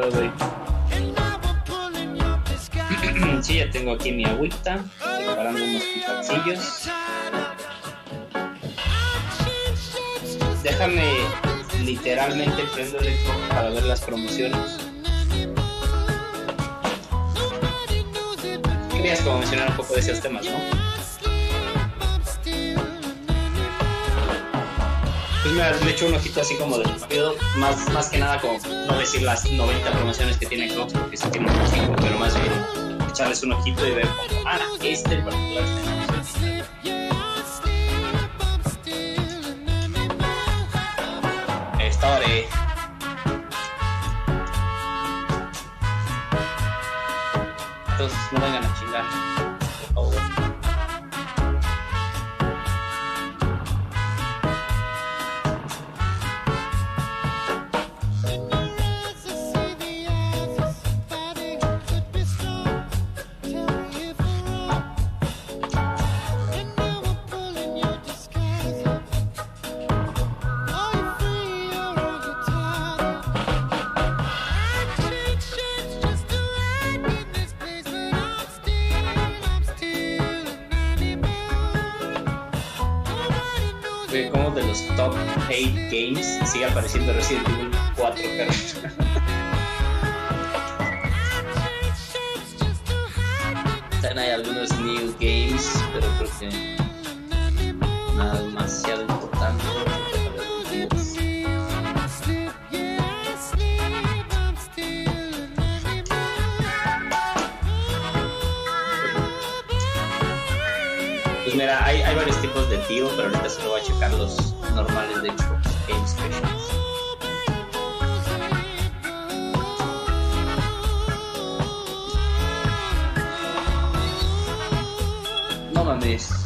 pedo, sí, ya tengo aquí mi agüita, preparando unos picacillos. Déjame literalmente prendo el para ver las promociones. Querías como mencionar un poco de esos temas, ¿no? Pues mira, le echo un ojito así como de rápido, más, más que nada como no decir las 90 promociones que tiene Xbox, porque sí tiene un 5, pero más bien echarles un ojito y ver como, ah, este en particular sigue apareciendo Resident Evil 4, pero... Están hay algunos new games, pero creo que nada demasiado importante. Pues mira, hay, varios tipos de tío, pero ahorita se lo voy a checar los normales de hecho. No mames.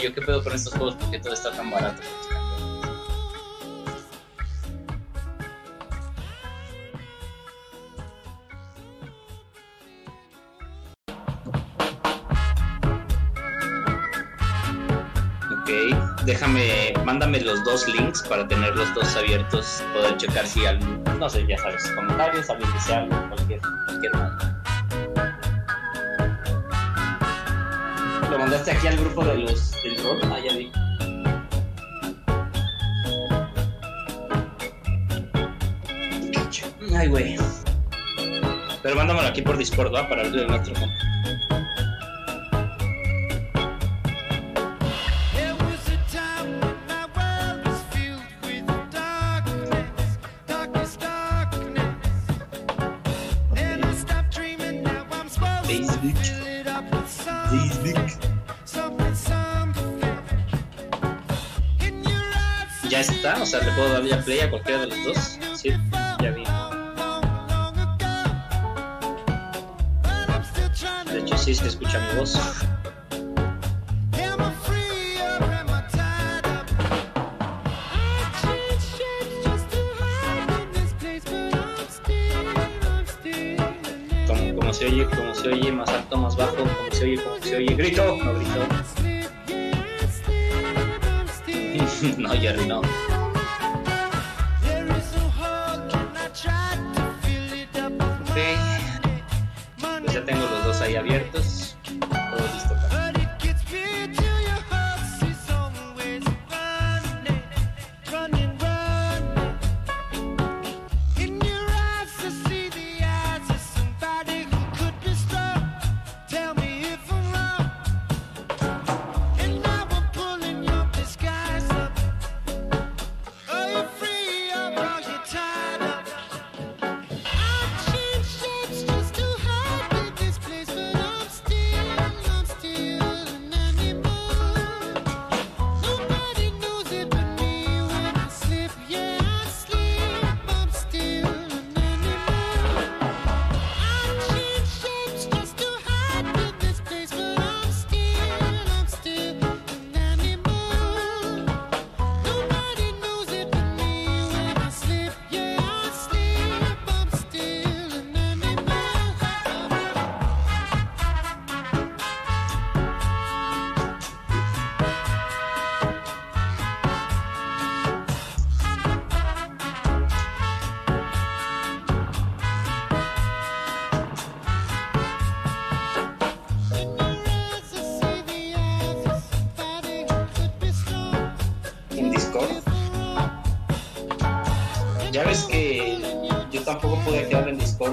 Yo, ¿qué pedo con estos juegos? porque todo está tan barato? déjame, mándame los dos links para tener los dos abiertos, poder checar si algún, no sé, ya sabes, comentarios, alguien desea algo, cualquier, cualquier mandaste aquí al grupo de los del rock, ah, ya vi. Ay, güey. Pero mándamelo aquí por Discord, ¿va? Para el nuestro o sea, le puedo dar ya play a cualquiera de los dos. Sí, ya vi. De hecho, sí se escucha mi voz. Como, como se oye, como se oye, más alto, más bajo, como se oye, como se oye, grito, no grito. no, Jerry, no. tengo los dos ahí abiertos.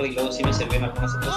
En y luego sí me servían algunas otras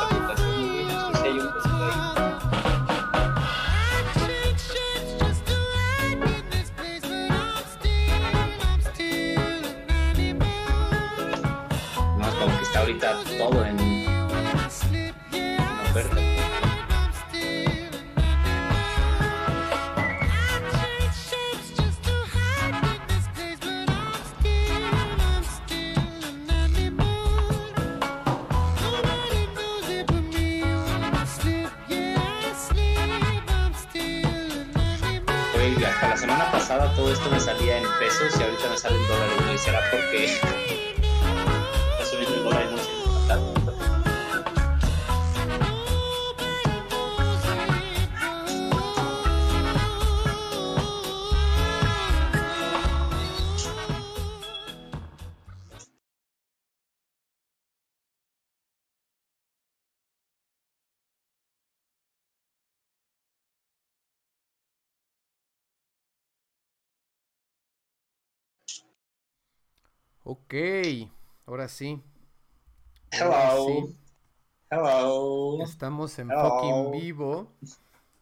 Ok, ahora sí. Hello. Sí. Hello. Estamos en Hello. fucking vivo.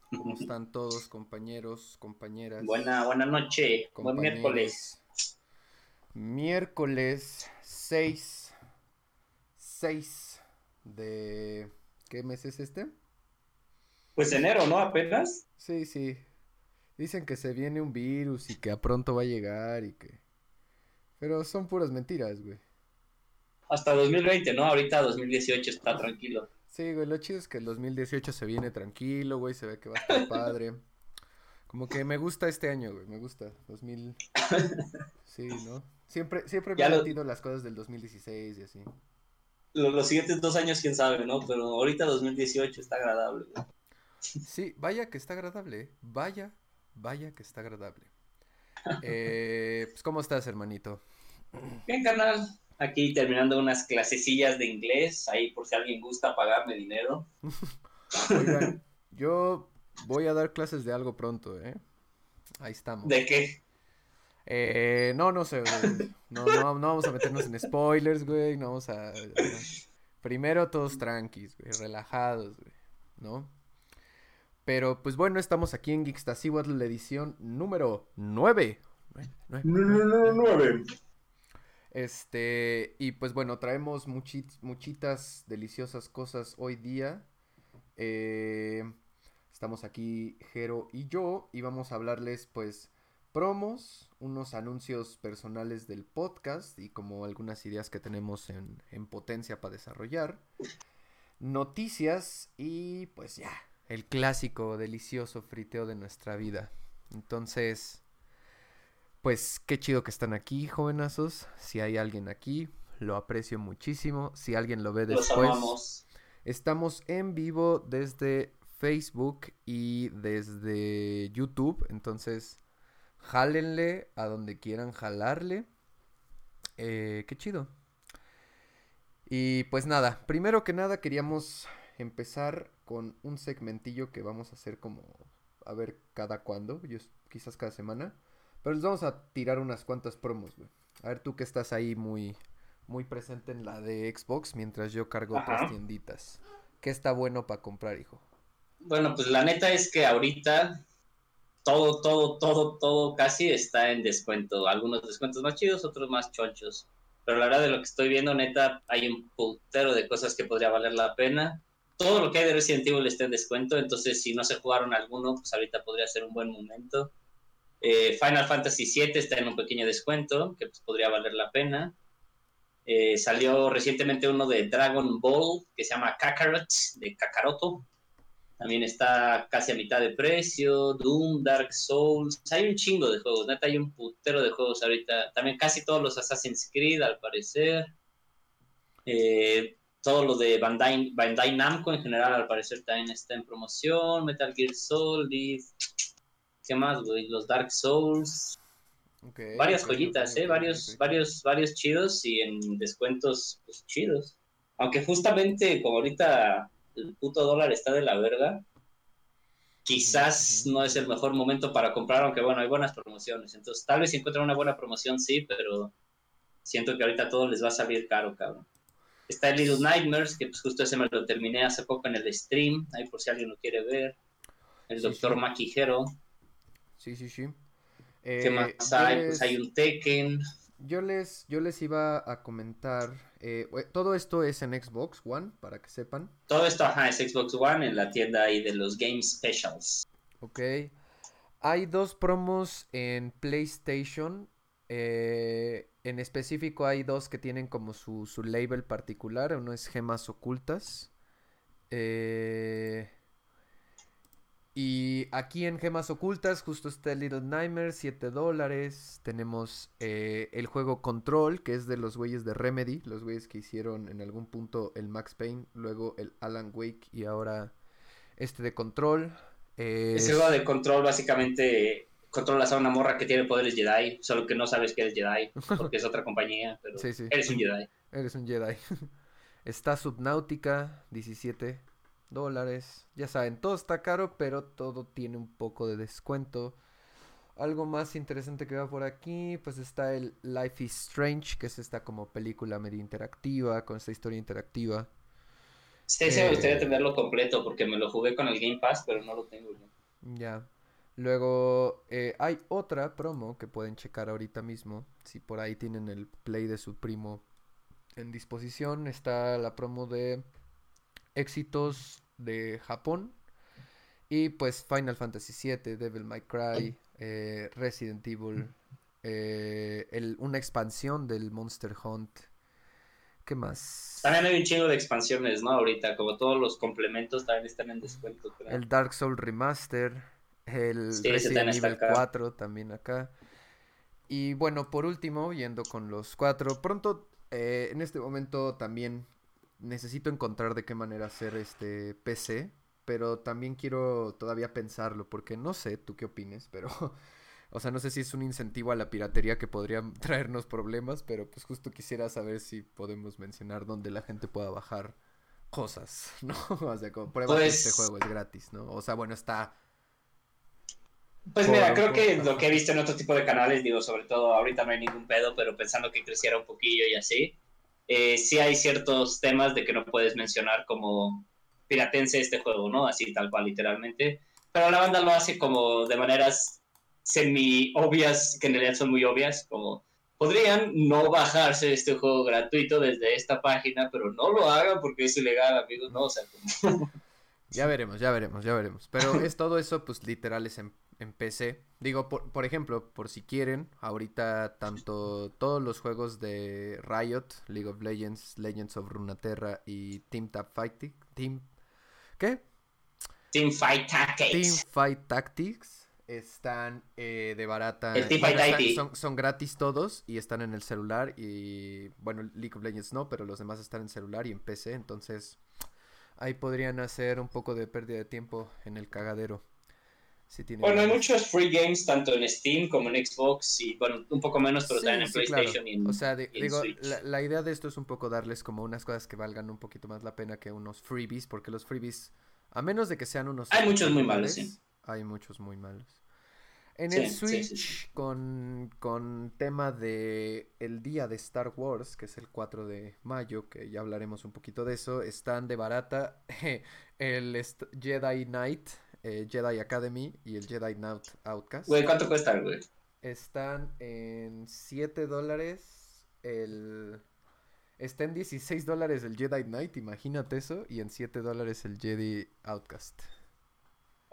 ¿Cómo están todos, compañeros, compañeras? Buena, buena noche. Buen miércoles. Miércoles 6. 6 de... ¿Qué mes es este? Pues enero, ¿no? Apenas. Sí, sí. Dicen que se viene un virus y que a pronto va a llegar y que... Pero son puras mentiras, güey. Hasta 2020, ¿no? Ahorita 2018 está tranquilo. Sí, güey, lo chido es que el 2018 se viene tranquilo, güey, se ve que va a estar padre. Como que me gusta este año, güey, me gusta. 2000... Sí, ¿no? Siempre, siempre me Ya han lo- las cosas del 2016 y así. Los, los siguientes dos años, quién sabe, ¿no? Pero ahorita 2018 está agradable. güey. Sí, vaya que está agradable, ¿eh? Vaya, vaya que está agradable. Eh, pues, ¿cómo estás, hermanito? Bien, canal. Aquí terminando unas clasecillas de inglés, ahí por si alguien gusta pagarme dinero. Oigan, yo voy a dar clases de algo pronto, ¿eh? Ahí estamos. ¿De qué? Eh, no, no sé, güey. No, no, no vamos a meternos en spoilers, güey. No vamos a. Primero todos tranquis, güey, relajados, güey, ¿no? Pero pues bueno, estamos aquí en Geekstasiwatl, la edición número 9. nueve. Este, y pues bueno, traemos muchi- muchitas deliciosas cosas hoy día. Eh, estamos aquí, Jero y yo, y vamos a hablarles pues promos, unos anuncios personales del podcast y como algunas ideas que tenemos en, en potencia para desarrollar. Noticias y pues ya, el clásico delicioso friteo de nuestra vida. Entonces... Pues qué chido que están aquí, jovenazos. Si hay alguien aquí, lo aprecio muchísimo. Si alguien lo ve después, estamos en vivo desde Facebook y desde YouTube. Entonces, jálenle a donde quieran jalarle. Eh, qué chido. Y pues nada, primero que nada queríamos empezar con un segmentillo que vamos a hacer como a ver cada cuándo, yo- quizás cada semana. Pero les vamos a tirar unas cuantas promos, güey. A ver, tú que estás ahí muy, muy presente en la de Xbox mientras yo cargo Ajá. otras tienditas. ¿Qué está bueno para comprar, hijo? Bueno, pues la neta es que ahorita todo, todo, todo, todo casi está en descuento. Algunos descuentos más chidos, otros más chonchos. Pero la verdad de lo que estoy viendo, neta, hay un putero de cosas que podría valer la pena. Todo lo que hay de Resident Evil está en descuento, entonces si no se jugaron alguno, pues ahorita podría ser un buen momento. Eh, Final Fantasy VII está en un pequeño descuento, que pues, podría valer la pena. Eh, salió recientemente uno de Dragon Ball, que se llama Kakarot, de Kakaroto. También está casi a mitad de precio. Doom, Dark Souls. Hay un chingo de juegos. Neta, hay un putero de juegos ahorita. También casi todos los Assassin's Creed, al parecer. Eh, todo lo de Bandai, Bandai Namco en general, al parecer, también está en promoción. Metal Gear Solid. ¿Qué más, güey? Los Dark Souls. Varias joyitas, ¿eh? Varios, varios, varios chidos y en descuentos pues, chidos. Aunque justamente como ahorita el puto dólar está de la verga, quizás no es el mejor momento para comprar, aunque bueno, hay buenas promociones. Entonces, tal vez si encuentran una buena promoción, sí, pero siento que ahorita todo les va a salir caro, cabrón. Está el Little Nightmares, que pues justo ese me lo terminé hace poco en el stream, ahí por si alguien lo quiere ver. El Doctor Maquijero. Sí, sí, sí. ¿Qué más hay? Pues hay un Tekken. Yo les, yo les iba a comentar, eh, todo esto es en Xbox One, para que sepan. Todo esto, ajá, es Xbox One en la tienda ahí de los Game Specials. Ok. Hay dos promos en PlayStation. Eh, en específico hay dos que tienen como su, su label particular. Uno es Gemas Ocultas. Eh, y aquí en Gemas Ocultas justo está Little Nightmares, 7 dólares. Tenemos eh, el juego Control, que es de los güeyes de Remedy. Los güeyes que hicieron en algún punto el Max Payne, luego el Alan Wake y ahora este de Control. Ese juego de control básicamente controlas a una morra que tiene poderes Jedi, solo que no sabes que eres Jedi, porque es otra compañía, pero eres un Jedi. Eres un Jedi. está Subnautica, 17 dólares. Ya saben, todo está caro, pero todo tiene un poco de descuento. Algo más interesante que va por aquí, pues está el Life is Strange, que es esta como película medio interactiva, con esta historia interactiva. Sí, sí, me gustaría eh, tenerlo completo porque me lo jugué con el Game Pass, pero no lo tengo. Ya. Luego eh, hay otra promo que pueden checar ahorita mismo. Si por ahí tienen el play de su primo en disposición. Está la promo de éxitos de Japón. Y pues Final Fantasy VII, Devil May Cry, eh, Resident Evil. una expansión del Monster Hunt ¿Qué más? También hay un chingo de expansiones, ¿no? Ahorita, como todos los complementos también están en descuento. El Dark Soul Remaster, el Resident Evil 4 también acá. Y bueno, por último, yendo con los cuatro, pronto, eh, en este momento también necesito encontrar de qué manera hacer este PC, pero también quiero todavía pensarlo, porque no sé, tú qué opines, pero O sea, no sé si es un incentivo a la piratería que podría traernos problemas, pero pues justo quisiera saber si podemos mencionar dónde la gente pueda bajar cosas, ¿no? O sea, como prueba que este pues juego es gratis, ¿no? O sea, bueno, está... Pues mira, creo que lo que he visto en otro tipo de canales, digo, sobre todo ahorita no hay ningún pedo, pero pensando que creciera un poquillo y así, eh, sí hay ciertos temas de que no puedes mencionar como piratense este juego, ¿no? Así tal cual, literalmente. Pero la banda lo hace como de maneras semi-obvias, que en realidad son muy obvias, como podrían no bajarse este juego gratuito desde esta página, pero no lo hagan porque es ilegal, amigos, ¿no? O sea, como... Ya veremos, ya veremos, ya veremos. Pero es todo eso, pues literal es en, PC. Digo, por, por, ejemplo, por si quieren, ahorita tanto todos los juegos de Riot, League of Legends, Legends of Runeterra y Team Tap Fighting, Team... ¿Qué? Team Fight Tactics. Team Fight Tactics están eh, de barata. son, gratis todos y están en el celular. Y bueno, League of Legends no, pero los demás están en celular y en PC. Entonces ahí podrían hacer un poco de pérdida de tiempo en el cagadero. Bueno, hay muchos free games tanto en Steam como en Xbox y bueno, un poco menos, pero también en PlayStation y en, O sea, digo, la, idea de esto es un poco darles como unas cosas que valgan un poquito más la pena que unos freebies, porque los freebies, a menos de que sean unos... Hay muchos muy malos, sí. hay muchos muy malos. En el Switch, con, con, tema de el día de Star Wars, que es el 4 de mayo, que ya hablaremos un poquito de eso, están de barata el Jedi Knight, eh, Jedi Academy y el Jedi Knight Outcast. Güey, ¿cuánto cuesta, güey? Están en 7 dólares el... Está en 16 dólares el Jedi Knight, imagínate eso, y en 7 dólares el Jedi Outcast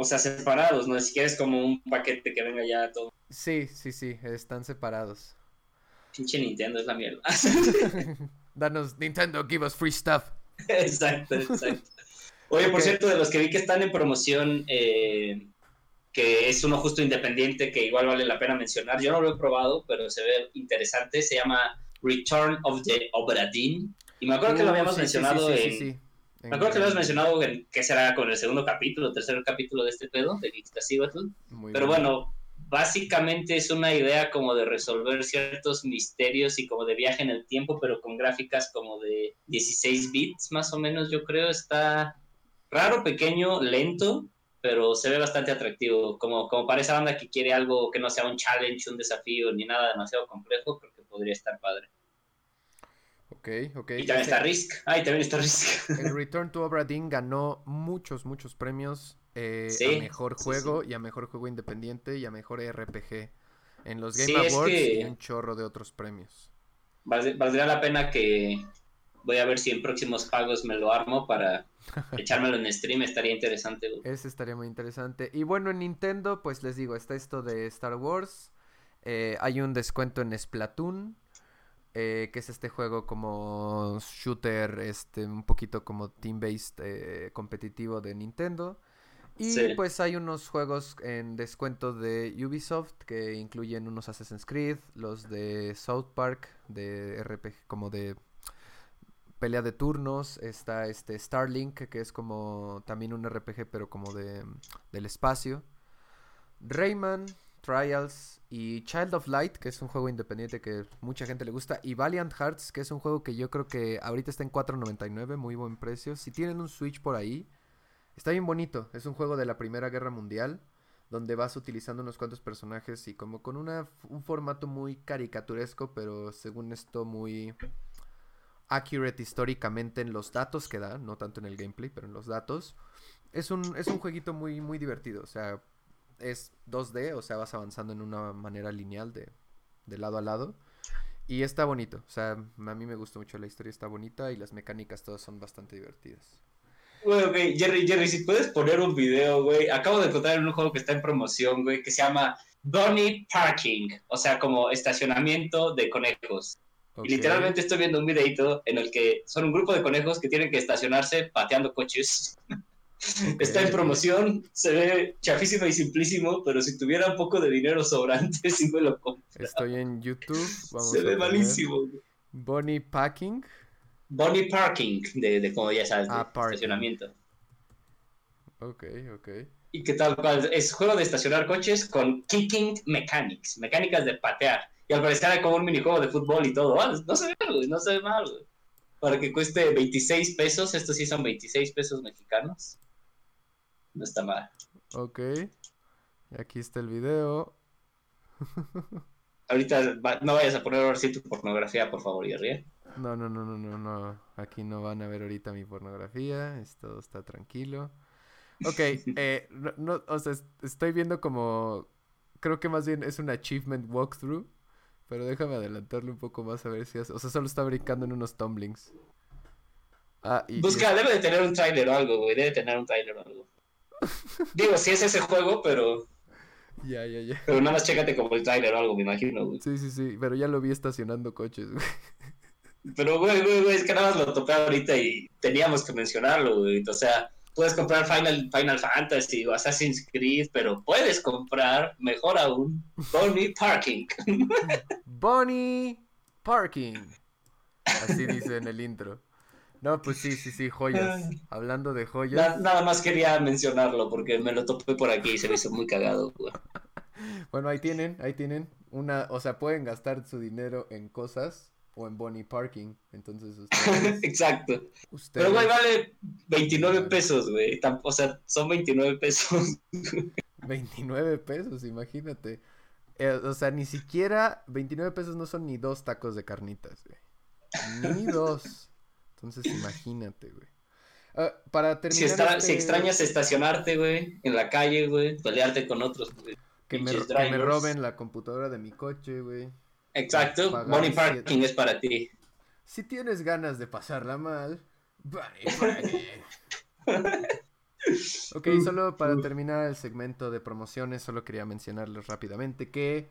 o sea, separados, ¿no? Si quieres como un paquete que venga ya todo. Sí, sí, sí, están separados. Pinche Nintendo es la mierda. Danos, Nintendo, give us free stuff. exacto, exacto. Oye, por cierto, de los que vi que están en promoción, eh, que es uno justo independiente, que igual vale la pena mencionar, yo no lo he probado, pero se ve interesante, se llama Return of the Obra Y me acuerdo que lo uh, habíamos mencionado en me acuerdo que lo has mencionado que será con el segundo capítulo, tercer capítulo de este pedo, de Pero bueno, básicamente es una idea como de resolver ciertos misterios y como de viaje en el tiempo, pero con gráficas como de 16 bits más o menos, yo creo. Está raro, pequeño, lento, pero se ve bastante atractivo. Como, como para esa banda que quiere algo que no sea un challenge, un desafío, ni nada demasiado complejo, creo que podría estar padre. Ok, ok. Y también está Risk. Ah, y también está Risk. El Return to Obra Dinn ganó muchos, muchos premios eh, a mejor juego y a mejor juego independiente y a mejor RPG en los Game Awards y un chorro de otros premios. Valdría la pena que voy a ver si en próximos pagos me lo armo para echármelo en stream, estaría interesante. Ese estaría muy interesante. Y bueno, en Nintendo, pues les digo, está esto de Star Wars. Eh, hay un descuento en Splatoon. Eh, que es este juego como shooter, este, un poquito como team-based eh, competitivo de Nintendo. Y pues hay unos juegos en descuento de Ubisoft que incluyen unos Assassin's Creed, los de South Park, de RPG, como de pelea de turnos. Está este Starlink, que es como también un RPG, pero como de del espacio. Rayman, Trials y Child of Light, que es un juego independiente que mucha gente le gusta. Y Valiant Hearts, que es un juego que yo creo que ahorita está en 4.99, muy buen precio. Si tienen un Switch por ahí Está bien bonito, es un juego de la Primera Guerra Mundial, donde vas utilizando unos cuantos personajes y como con una, un formato muy caricaturesco, pero según esto muy accurate históricamente en los datos que da, no tanto en el gameplay, pero en los datos. Es un, es un jueguito muy, muy divertido, o sea, es 2D, o sea, vas avanzando en una manera lineal de, de lado a lado. Y está bonito, o sea, a mí me gusta mucho la historia, está bonita y las mecánicas todas son bastante divertidas. Güey, Jerry, Jerry, si puedes poner un video, güey. Acabo de encontrar un juego que está en promoción, güey, que se llama Bunny Parking, o sea, como estacionamiento de conejos. Y literalmente estoy viendo un videito en el que son un grupo de conejos que tienen que estacionarse pateando coches. Está en promoción, se ve chafísimo y simplísimo, pero si tuviera un poco de dinero sobrante, sí me lo compro. Estoy en YouTube. se ve malísimo. Bunny Packing. Bonnie Parking, de, de como ya sabes, de ah, estacionamiento. Ok, ok. Y que tal cual, es juego de estacionar coches con kicking mechanics, mecánicas de patear. Y al parecer hay como un minijuego de fútbol y todo. Ah, no se ve mal, no se ve mal, Para que cueste 26 pesos, estos sí son 26 pesos mexicanos. No está mal. Ok. Y aquí está el video. Ahorita no vayas a poner ahora sí tu pornografía, por favor, Jerry. ¿eh? No, no, no, no, no, no. Aquí no van a ver ahorita mi pornografía. Esto está tranquilo. Ok, eh, no, o sea, estoy viendo como. Creo que más bien es un achievement walkthrough. Pero déjame adelantarle un poco más a ver si hace. O sea, solo está brincando en unos tumblings. Ah, y, Busca, debe de tener un trailer o algo, güey. Debe tener un trailer o algo. Digo, si es ese juego, pero. Ya, ya, ya. Pero nada más chécate como el trailer o algo, me imagino, güey. Sí, sí, sí. Pero ya lo vi estacionando coches, güey. Pero, güey, güey, güey, es que nada más lo topé ahorita y teníamos que mencionarlo, güey. O sea, puedes comprar Final, Final Fantasy o Assassin's Creed, pero puedes comprar, mejor aún, Bonnie Parking. Bonnie Parking. Así dice en el intro. No, pues sí, sí, sí, joyas. Hablando de joyas. nada más quería mencionarlo porque me lo topé por aquí y se me hizo muy cagado, güey. Bueno, ahí tienen, ahí tienen. Una, o sea, pueden gastar su dinero en cosas o en Bonnie Parking. Entonces, Exacto. Pero, güey, vale 29 pesos, güey. O sea, son 29 pesos. 29 pesos, imagínate. Eh, o sea, ni siquiera 29 pesos no son ni dos tacos de carnitas, güey. Ni dos. Entonces, imagínate, güey. Ah, para terminar. Si, este si, extrañas estacionarte, güey, en la calle, güey, pelearte con otros. que me roben la computadora de mi coche, güey. Exacto, Money Parking es para ti. Si tienes ganas de pasarla mal, Money Parking. ok, solo para terminar el segmento de promociones, solo quería mencionarles rápidamente que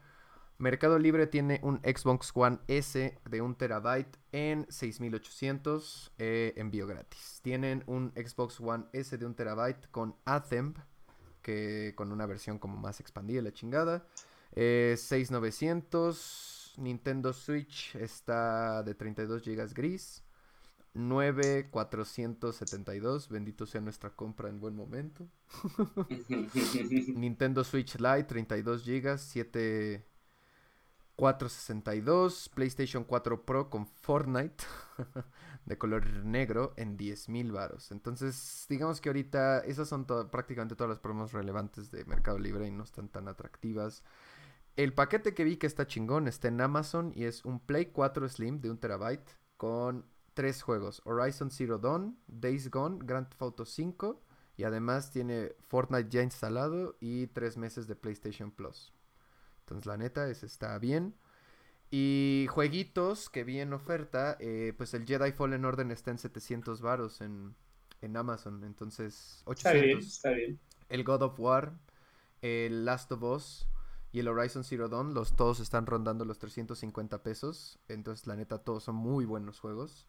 Mercado Libre tiene un Xbox One S de un terabyte en 6800 eh, envío gratis. Tienen un Xbox One S de un terabyte con Athem, que con una versión como más expandida, la chingada. Eh, 6900 Nintendo Switch está de 32 GB gris. 9472, bendito sea nuestra compra en buen momento. Nintendo Switch Lite 32 GB, 7462, PlayStation 4 Pro con Fortnite de color negro en 10.000 varos. Entonces, digamos que ahorita esas son prácticamente todas las promos relevantes de Mercado Libre y no están tan atractivas. El paquete que vi que está chingón está en Amazon y es un Play 4 Slim de un terabyte con tres juegos: Horizon Zero Dawn, Days Gone, Grand Theft Auto 5 y además tiene Fortnite ya instalado y tres meses de PlayStation Plus. Entonces la neta, ese está bien. Y jueguitos que vi en oferta, eh, pues el Jedi Fallen Order está en 700 varos en, en Amazon, entonces 800. Está bien, está bien. El God of War, el Last of Us y el Horizon Zero Dawn, los todos están rondando los 350 pesos, entonces la neta todos son muy buenos juegos.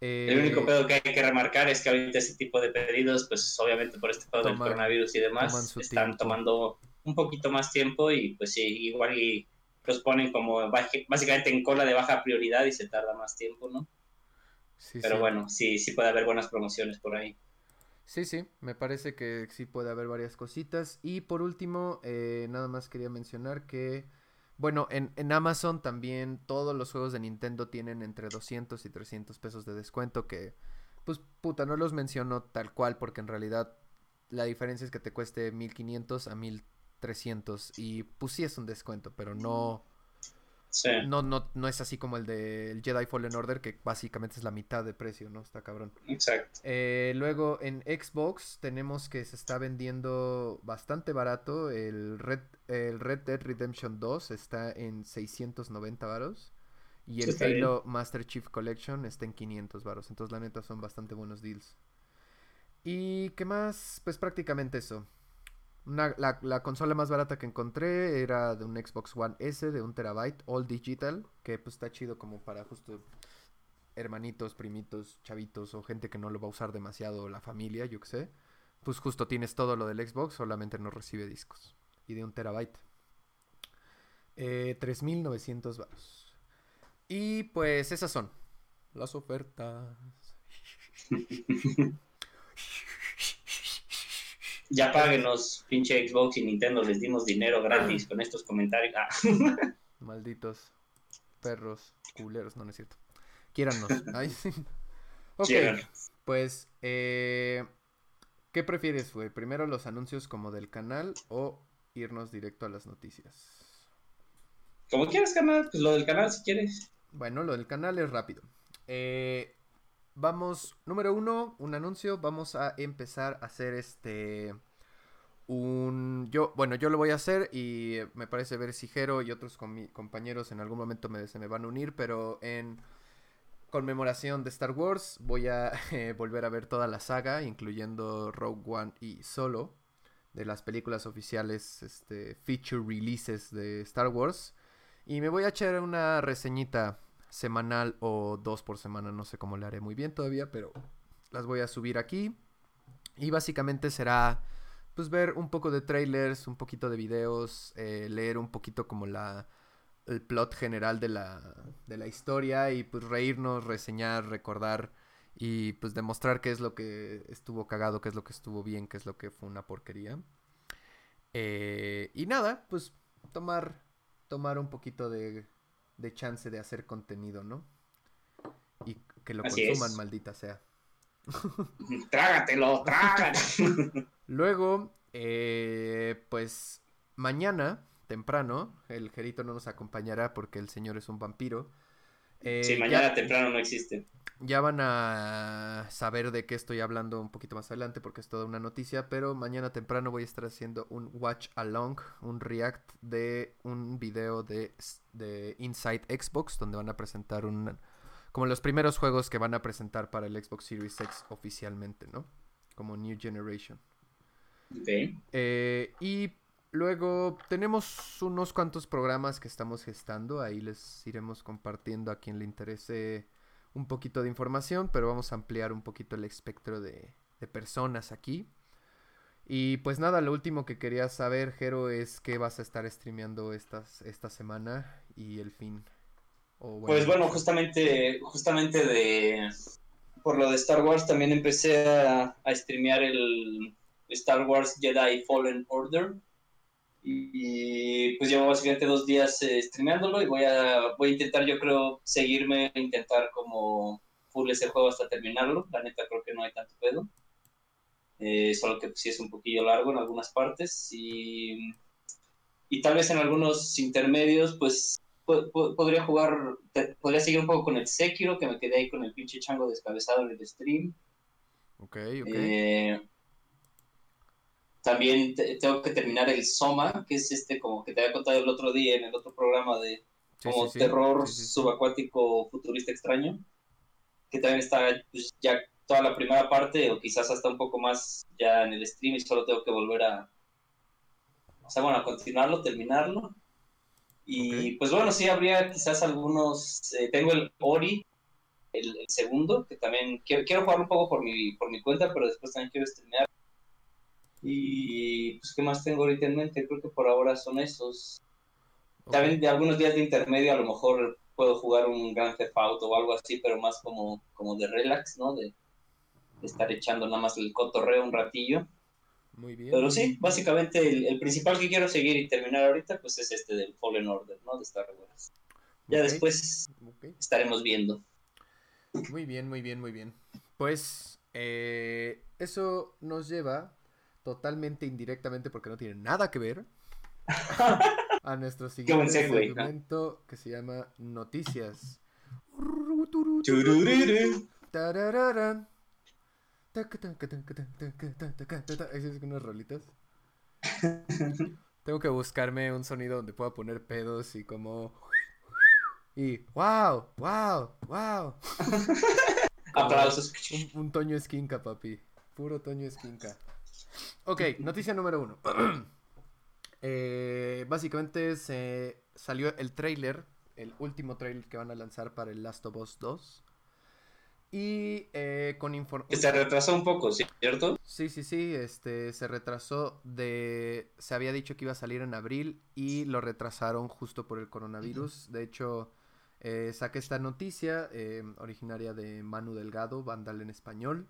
el único eh, pedo que hay que remarcar es que ahorita ese tipo de pedidos, pues obviamente por este pedo del coronavirus y demás, están tomando un poquito más tiempo y pues sí, igual y los ponen como básicamente en cola de baja prioridad y se tarda más tiempo, ¿no? Pero bueno, sí, sí puede haber buenas promociones por ahí. Sí, sí, me parece que sí puede haber varias cositas. Y por último, eh, nada más quería mencionar que, bueno, en, en, Amazon también todos los juegos de Nintendo tienen entre 200 y 300 pesos de descuento que, pues, puta, no los menciono tal cual porque en realidad la diferencia es que te cueste 1500 a 1300 y pues sí es un descuento, pero no no, no, no es así como el de Jedi Fallen Order, que básicamente es la mitad de precio, ¿no? Está cabrón. Exacto. Eh, luego en Xbox tenemos que se está vendiendo bastante barato. El Red, el Red Dead Redemption 2 está en 690 varos. Y el Halo Master Chief Collection está en 500 varos. Entonces, la neta, son bastante buenos deals. ¿Y qué más? Pues prácticamente eso la, consola más barata que encontré era de un Xbox One S de un terabyte, all digital, que pues está chido como para justo hermanitos, primitos, chavitos o gente que no lo va a usar demasiado, la familia, yo qué sé. Pues justo tienes todo lo del Xbox, solamente no recibe discos. Y de un terabyte. Eh, 3.900 baros. Y pues esas son las ofertas. Ya páguenos, pinche Xbox y Nintendo, les dimos dinero gratis con estos comentarios. Ah. Malditos perros culeros, no, no es cierto. Quiérannos. ok, pues, eh, ¿qué prefieres, güey? ¿Primero los anuncios como del canal o irnos directo a las noticias? Como quieras, canal, pues lo del canal si quieres. Bueno, lo del canal es rápido. Eh, vamos, número uno, un anuncio. Vamos a empezar a hacer este. Un. Yo, bueno, yo lo voy a hacer y me parece ver si Jero y otros compañeros en algún momento me, se me van a unir, pero en conmemoración de Star Wars voy a eh, volver a ver toda la saga, incluyendo Rogue One y Solo, de las películas oficiales, este, feature releases de Star Wars. Y me voy a echar una reseñita semanal o dos por semana, no sé cómo le haré muy bien todavía, pero las voy a subir aquí. Y básicamente será pues ver un poco de trailers, un poquito de videos, eh, leer un poquito como la el plot general de la, de la historia y pues reírnos, reseñar, recordar y pues demostrar qué es lo que estuvo cagado, qué es lo que estuvo bien, qué es lo que fue una porquería. Eh, y nada, pues tomar, tomar un poquito de de chance de hacer contenido, ¿no? Y que lo consuman, maldita sea. Trágatelo, trágatelo. Luego, eh, pues mañana, temprano, el Jerito no nos acompañará porque el señor es un vampiro. Eh, sí, mañana temprano no existe. Ya van a saber de qué estoy hablando un poquito más adelante porque es toda una noticia, pero mañana temprano voy a estar haciendo un watch along, un react de un video de, de Inside Xbox donde van a presentar un como los primeros juegos que van a presentar para el Xbox Series X oficialmente, ¿no? Como New Generation. Ok. Eh, y luego tenemos unos cuantos programas que estamos gestando, ahí les iremos compartiendo a quien le interese un poquito de información, pero vamos a ampliar un poquito el espectro de, personas aquí. Y pues nada, lo último que quería saber, Jero, es qué vas a estar streameando estas, esta semana y el fin. pues bueno, justamente, justamente de por lo de Star Wars también empecé a, a streamear el Star Wars Jedi Fallen Order. Y pues llevo básicamente dos días eh, streameándolo y voy a, voy a intentar, yo creo, seguirme, intentar como full ese juego hasta terminarlo. La neta creo que no hay tanto pedo. Eh, solo que pues, sí es un poquillo largo en algunas partes y, y tal vez en algunos intermedios pues podría jugar, podría seguir un poco con el Sekiro, que me quedé ahí con el pinche chango descabezado en el stream. Ok, ok. Eh, también tengo que terminar el Soma, que es este como que te había contado el otro día en el otro programa de como terror subacuático futurista extraño, que también está pues, ya toda la primera parte o quizás hasta un poco más ya en el stream y solo tengo que volver a, o sea, bueno, a continuarlo, terminarlo. Y pues bueno, sí habría quizás algunos, eh, tengo el Ori, el, segundo, que también quiero, quiero jugar un poco por mi, por mi cuenta, pero después también quiero streamear y pues, ¿qué más tengo ahorita en mente? Creo que por ahora son esos. También de algunos días de intermedio a lo mejor puedo jugar un Grand Theft Auto o algo así, pero más como, como de relax, ¿no? De, estar echando nada más el cotorreo un ratillo. Muy bien. Pero sí, básicamente el, principal que quiero seguir y terminar ahorita pues es este del Fallen Order, ¿no? De Star Wars. Ya después estaremos viendo. Muy bien, muy bien, muy bien. Pues eh, eso nos lleva totalmente indirectamente porque no tiene nada que ver a nuestro siguiente segmento que se llama Noticias. Es unas rolitas. Tengo que buscarme un sonido donde pueda poner pedos y como y wow, wow, wow. Aplausos. Un, un Toño Esquinca, papi. Puro Toño Esquinca. Ok, noticia número uno. Eh, básicamente se salió el trailer, el último trailer que van a lanzar para el Last of Us 2. Y eh, con información... Se retrasó un poco, ¿cierto? Sí, sí, sí, este, se retrasó de... Se había dicho que iba a salir en abril y lo retrasaron justo por el coronavirus. De hecho, eh, saqué esta noticia, originaria de Manu Delgado, Vandal en español,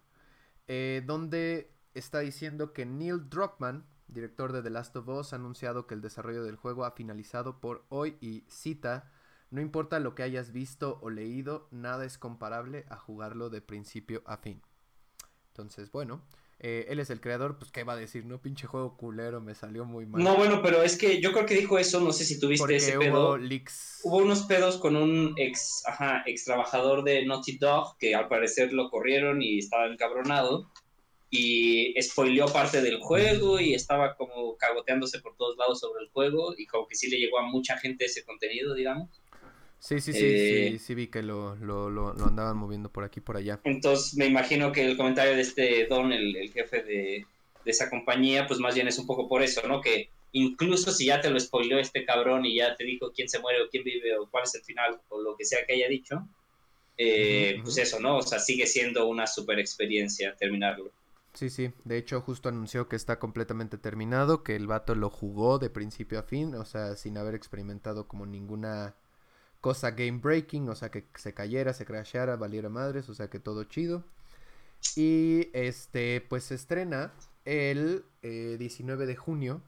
donde está diciendo que Neil Druckmann, director de The Last of Us, ha anunciado que el desarrollo del juego ha finalizado por hoy y cita, no importa lo que hayas visto o leído, nada es comparable a jugarlo de principio a fin. Entonces, bueno, eh, él es el creador, pues qué va a decir, no pinche juego culero, me salió muy mal. No, bueno, pero es que yo creo que dijo eso, no sé si tuviste ese pedo. Hubo unos pedos con un ex, ajá, ex trabajador de Naughty Dog que al parecer lo corrieron y estaba encabronado y spoileó parte del juego y estaba como cagoteándose por todos lados sobre el juego y como que sí le llegó a mucha gente ese contenido, digamos. Sí, sí, sí, sí, eh, sí vi que lo, lo, lo, andaban moviendo por aquí por allá. Entonces me imagino que el comentario de este Don, el, jefe de, de, esa compañía, pues más bien es un poco por eso, ¿no? Que incluso si ya te lo spoileó este cabrón y ya te dijo quién se muere o quién vive o cuál es el final o lo que sea que haya dicho, eh, pues eso, ¿no? O sea, sigue siendo una super experiencia terminarlo. Sí, sí, de hecho justo anunció que está completamente terminado, que el vato lo jugó de principio a fin, o sea, sin haber experimentado como ninguna cosa game breaking, o sea, que se cayera, se crashara, valiera madres, o sea, que todo chido. Y este, pues se estrena el 19 eh, de junio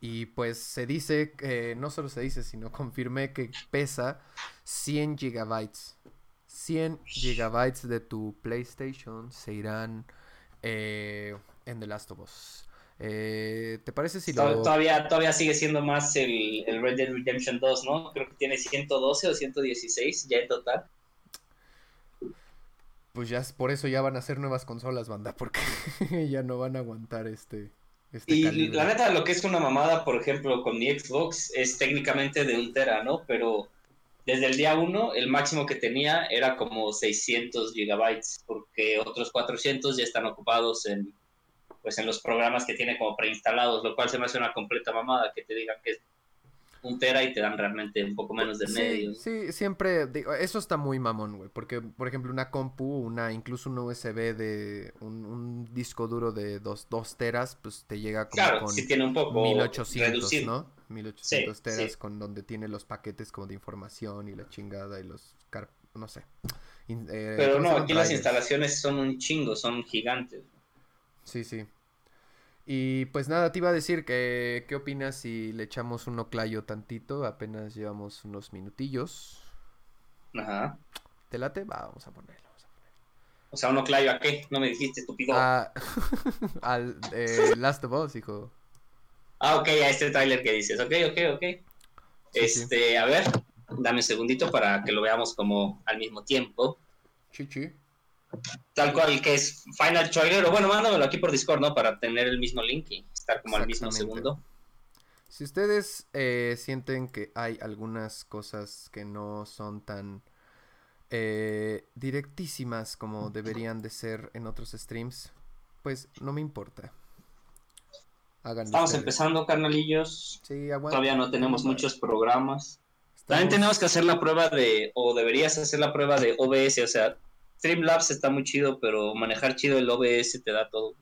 y pues se dice, que no solo se dice, sino confirmé que pesa 100 gigabytes. 100 gigabytes de tu PlayStation se irán eh, en The Last of Us. Eh, ¿Te parece si lo... Todavía, todavía sigue siendo más el, Red Dead Redemption 2, ¿no? Creo que tiene 112 o 116 ya en total. Pues ya por eso ya van a ser nuevas consolas, banda, porque ya no van a aguantar este... este y la neta, lo que es una mamada, por ejemplo, con mi Xbox, es técnicamente de un tera, ¿no? Pero desde el día 1 el máximo que tenía era como 600 gigabytes, porque otros 400 ya están ocupados en, pues, en los programas que tiene como preinstalados, lo cual se me hace una completa mamada que te digan que es un tera y te dan realmente un poco menos de medio. Sí, siempre, digo, eso está muy mamón, güey, porque, por ejemplo, una compu, una incluso un USB de un, disco duro de 2 teras, pues te llega como claro, con tiene un poco 1800, ¿no? 1800 teras con donde tiene los paquetes como de información y la chingada y los, no sé. Eh, Pero no, aquí las instalaciones son un chingo, son gigantes. Sí, sí. Y pues nada, te iba a decir que qué opinas si le echamos un oclayo tantito, apenas llevamos unos minutillos. Ajá. ¿Te late? Va, vamos a ponerlo. O sea, un oclayo a qué? No me dijiste, estúpido. Ah, al eh, Last of Us, hijo. Ah, ok, a este trailer que dices. Ok, ok, ok. este, a ver, Dame un segundito para que lo veamos como al mismo tiempo. Chichi. Tal cual que es Final Trailer, o bueno, mándamelo aquí por Discord, ¿no? Para tener el mismo link y estar como al mismo segundo. Si ustedes eh, sienten que hay algunas cosas que no son tan eh, directísimas como deberían de ser en otros streams, pues no me importa. Estamos empezando, carnalillos. Sí, Todavía no tenemos muchos programas. También tenemos que hacer la prueba de, o deberías hacer la prueba de OBS, o sea, Streamlabs está muy chido, pero manejar chido el OBS te da todo.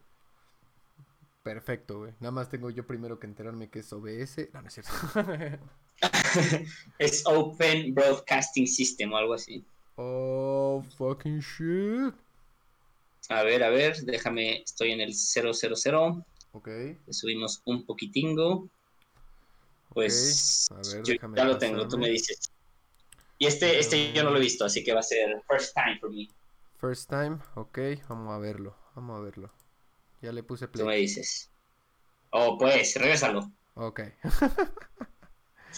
Perfecto, güey. Nada más tengo yo primero que enterarme que es OBS. No, no es cierto. es Open Broadcasting System o algo así. Oh, fucking shit. A ver, a ver, déjame, estoy en el 000. Ok. Le subimos un poquitingo. Pues a ver, yo ya lo tengo, tú me dices. Y este, este yo no lo he visto, así que va a ser first time for me. First time, ok, vamos a verlo, vamos a verlo. Ya le puse play. Tú me dices. Oh, pues, regrésalo. Ok.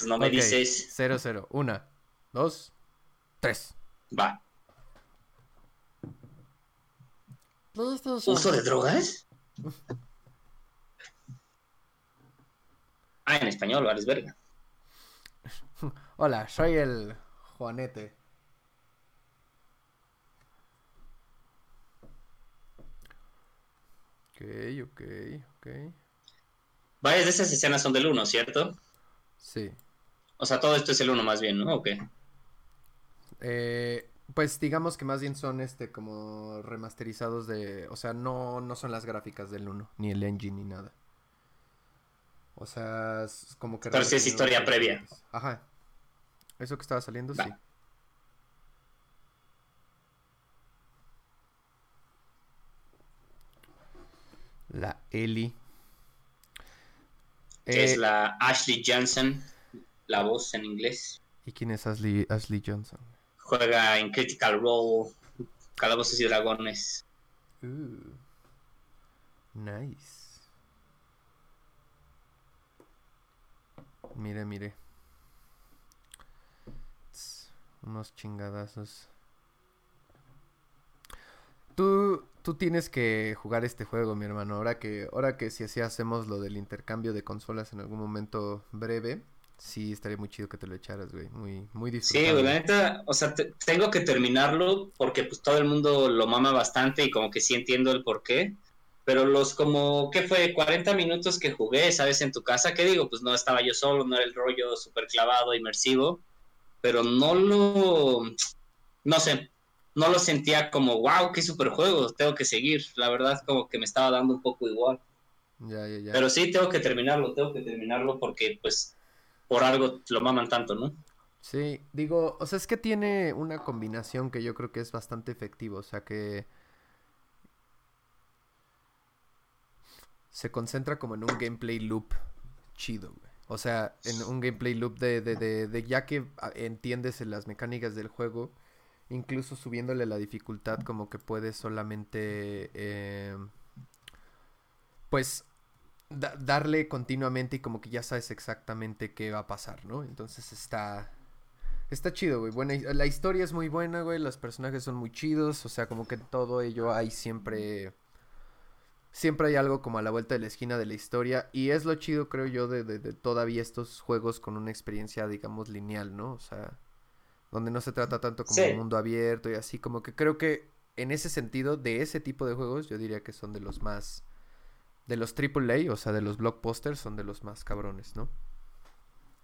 no me dices. 0, 0. Una, dos, tres. Va. ¿Uso de drogas? ah, en español, vale, verga. Hola, soy el Juanete. Ok, ok, ok. Varias de esas escenas son del 1, ¿cierto? Sí. O sea, todo esto es el 1 más bien, ¿no? ¿O qué? Eh, pues digamos que más bien son este como remasterizados de... O sea, no, no son las gráficas del 1, ni el engine, ni nada. O sea, es como que... Pero sí es historia previa. Ajá. Eso que estaba saliendo, sí. La Ellie. es eh, la Ashley Johnson, la voz en inglés. ¿Y quién es Ashley, Ashley Johnson? Juega en Critical Role, Calabozos y Dragones. Uh, nice. Mire, mire. unos chingadazos. Tú, tú tienes que jugar este juego, mi hermano. Ahora que, ahora que si así hacemos lo del intercambio de consolas en algún momento breve, sí estaría muy chido que te lo echaras, güey. Muy, muy disfrutable. Sí, güey, la neta, o sea, tengo que terminarlo porque pues todo el mundo lo mama bastante y como que sí entiendo el por qué. Pero los como, ¿qué fue? 40 minutos que jugué, ¿sabes? En tu casa, ¿qué digo? Pues no estaba yo solo, no era el rollo súper clavado, inmersivo. Pero no lo, no sé, no lo sentía como, wow, qué super juego, tengo que seguir. La verdad, como que me estaba dando un poco igual. Ya, ya, ya. Pero sí, tengo que terminarlo, tengo que terminarlo porque, pues, por algo lo maman tanto, ¿no? Sí, digo, o sea, es que tiene una combinación que yo creo que es bastante efectivo, o sea, que se concentra como en un gameplay loop chido, güey. O sea, en un gameplay loop de, de, de, de ya que ah, entiendes las mecánicas del juego, incluso subiéndole la dificultad como que puedes solamente eh, pues darle continuamente y como que ya sabes exactamente qué va a pasar, ¿no? Entonces está está chido, güey. Buena, la historia es muy buena, güey. Los personajes son muy chidos, o sea, como que todo ello hay siempre siempre hay algo como a la vuelta de la esquina de la historia y es lo chido creo yo de, de, de todavía estos juegos con una experiencia digamos lineal, ¿no? O sea, donde no se trata tanto como un mundo abierto y así, como que creo que en ese sentido, de ese tipo de juegos, yo diría que son de los más, de los AAA, o sea, de los blockbusters, son de los más cabrones, ¿no?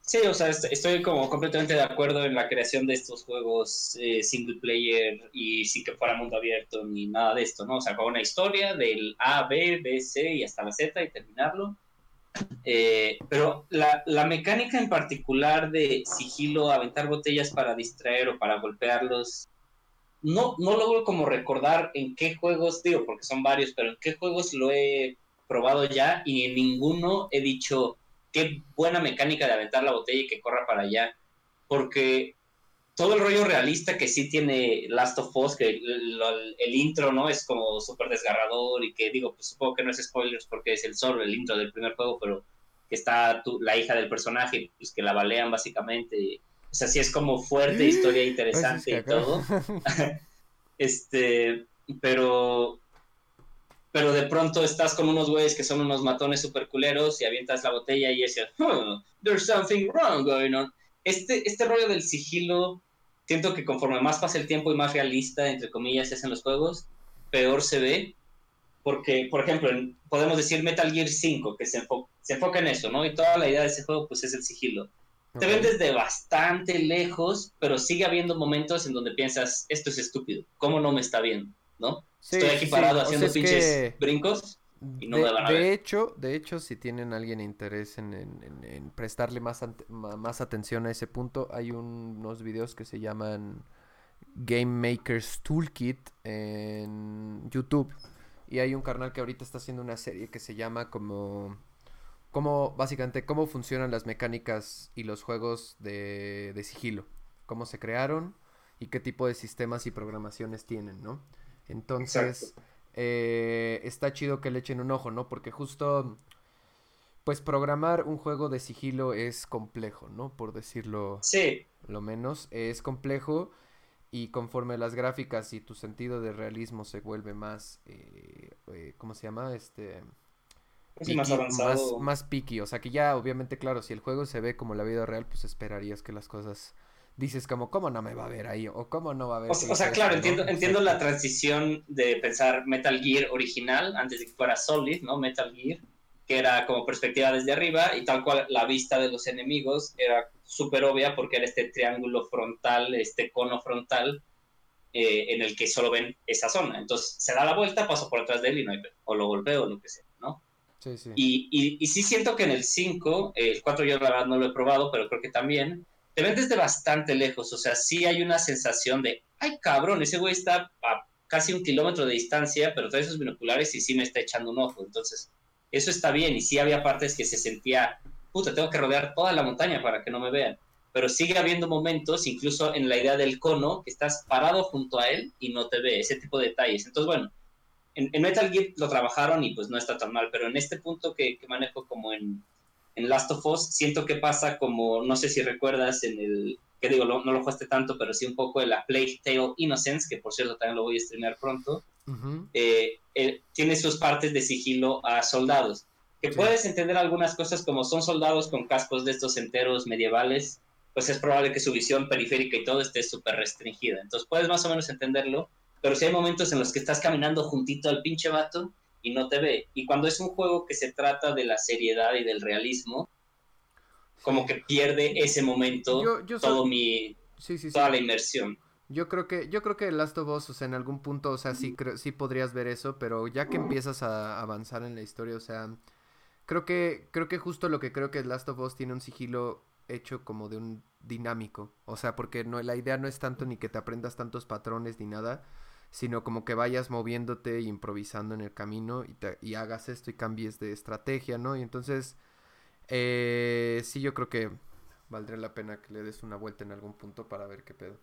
Sí, o sea, estoy como completamente de acuerdo en la creación de estos juegos eh, single player y sin que fuera mundo abierto ni nada de esto, ¿no? O sea, con una historia del A, B, B, C y hasta la Z y terminarlo eh, pero la, la, mecánica en particular de sigilo, aventar botellas para distraer o para golpearlos, no, no logro como recordar en qué juegos, digo, porque son varios, pero en qué juegos lo he probado ya y en ninguno he dicho qué buena mecánica de aventar la botella y que corra para allá. Porque todo el rollo realista que sí tiene Last of Us, que el, intro, ¿no? Es como súper desgarrador y que digo, pues supongo que no es spoilers porque es el solo, el intro del primer juego, pero que está la hija del personaje, pues que la balean básicamente O sea, sí es como fuerte, historia interesante y todo. este, pero pero de pronto estás con unos güeyes que son unos matones super culeros y avientas la botella y dices, there's something wrong going on. Este, este rollo del sigilo, siento que conforme más pasa el tiempo y más realista, entre comillas, se hacen los juegos, peor se ve. Porque, por ejemplo, podemos decir Metal Gear 5, que se, se enfoca en eso, ¿no? Y toda la idea de ese juego, pues es el sigilo. Te ven desde bastante lejos, pero sigue habiendo momentos en donde piensas, esto es estúpido, ¿cómo no me está viendo? ¿No? Estoy aquí parado haciendo pinches brincos y no de, me van a de ver. hecho, de hecho, si tienen alguien interés en, en- en- en prestarle más, ante- más atención a ese punto, hay un- unos videos que se llaman Game Maker's Toolkit en YouTube. Y hay un carnal que ahorita está haciendo una serie que se llama como... Cómo, básicamente, cómo funcionan las mecánicas y los juegos de, de sigilo. Cómo se crearon y qué tipo de sistemas y programaciones tienen, ¿no? Entonces, eh, está chido que le echen un ojo, ¿no? Porque justo, pues programar un juego de sigilo es complejo, ¿no? Por decirlo Sí, lo menos, es complejo y conforme las gráficas y tu sentido de realismo se vuelve más, eh, eh, ¿cómo se llama? Este... es más avanzado. Más, más picky, o sea que ya obviamente, claro, si el juego se ve como la vida real, pues esperarías que las cosas... Dices como, ¿cómo no me va a ver ahí? O ¿cómo no va a ver O, o sea, claro, entiendo, ¿no? entiendo la transición de pensar Metal Gear original antes de que fuera Solid, ¿no? Metal Gear, que era como perspectiva desde arriba y tal cual la vista de los enemigos era súper obvia porque era este triángulo frontal, este cono frontal eh, en el que solo ven esa zona. Entonces se da la vuelta, paso por atrás de él y no hay. O lo golpeo o lo que sea, ¿no? Sí, sí. Y, y, y sí siento que en el 5, eh, el 4 yo la verdad no lo he probado, pero creo que también, te ven desde bastante lejos, o sea, sí hay una sensación de, ay cabrón, ese güey está a casi un kilómetro de distancia, pero trae sus binoculares y sí me está echando un ojo, entonces eso está bien, y sí había partes que se sentía, puta, tengo que rodear toda la montaña para que no me vean, pero sigue habiendo momentos, incluso en la idea del cono, que estás parado junto a él y no te ve, ese tipo de detalles, entonces bueno, en, en Metal Gear lo trabajaron y pues no está tan mal, pero en este punto que, que manejo como en, en Last of Us, siento que pasa como, no sé si recuerdas en el, que digo, no lo jugaste tanto, pero sí un poco en la Plague Tale Innocence, que por cierto también lo voy a streamear pronto, eh, eh, tiene sus partes de sigilo a soldados. Que Sí. puedes entender algunas cosas como son soldados con cascos de estos enteros medievales, pues es probable que su visión periférica y todo esté súper restringida. Entonces puedes más o menos entenderlo, pero si hay momentos en los que estás caminando juntito al pinche vato y no te ve. Y cuando es un juego que se trata de la seriedad y del realismo, como que pierde ese momento Yo- yo todo soy- mi, Sí, sí, sí. toda la inmersión. Yo creo que, yo creo que Last of Us, o sea, en algún punto, o sea, sí, creo- sí podrías ver eso, pero ya que empiezas a avanzar en la historia, o sea, creo que, creo que justo lo que creo que Last of Us tiene un sigilo hecho como de un dinámico, o sea, porque no, la idea no es tanto ni que te aprendas tantos patrones ni nada, sino como que vayas moviéndote y improvisando en el camino y, te- y hagas esto y cambies de estrategia, ¿no? Y entonces, eh, sí, yo creo que valdría la pena que le des una vuelta en algún punto para ver qué pedo.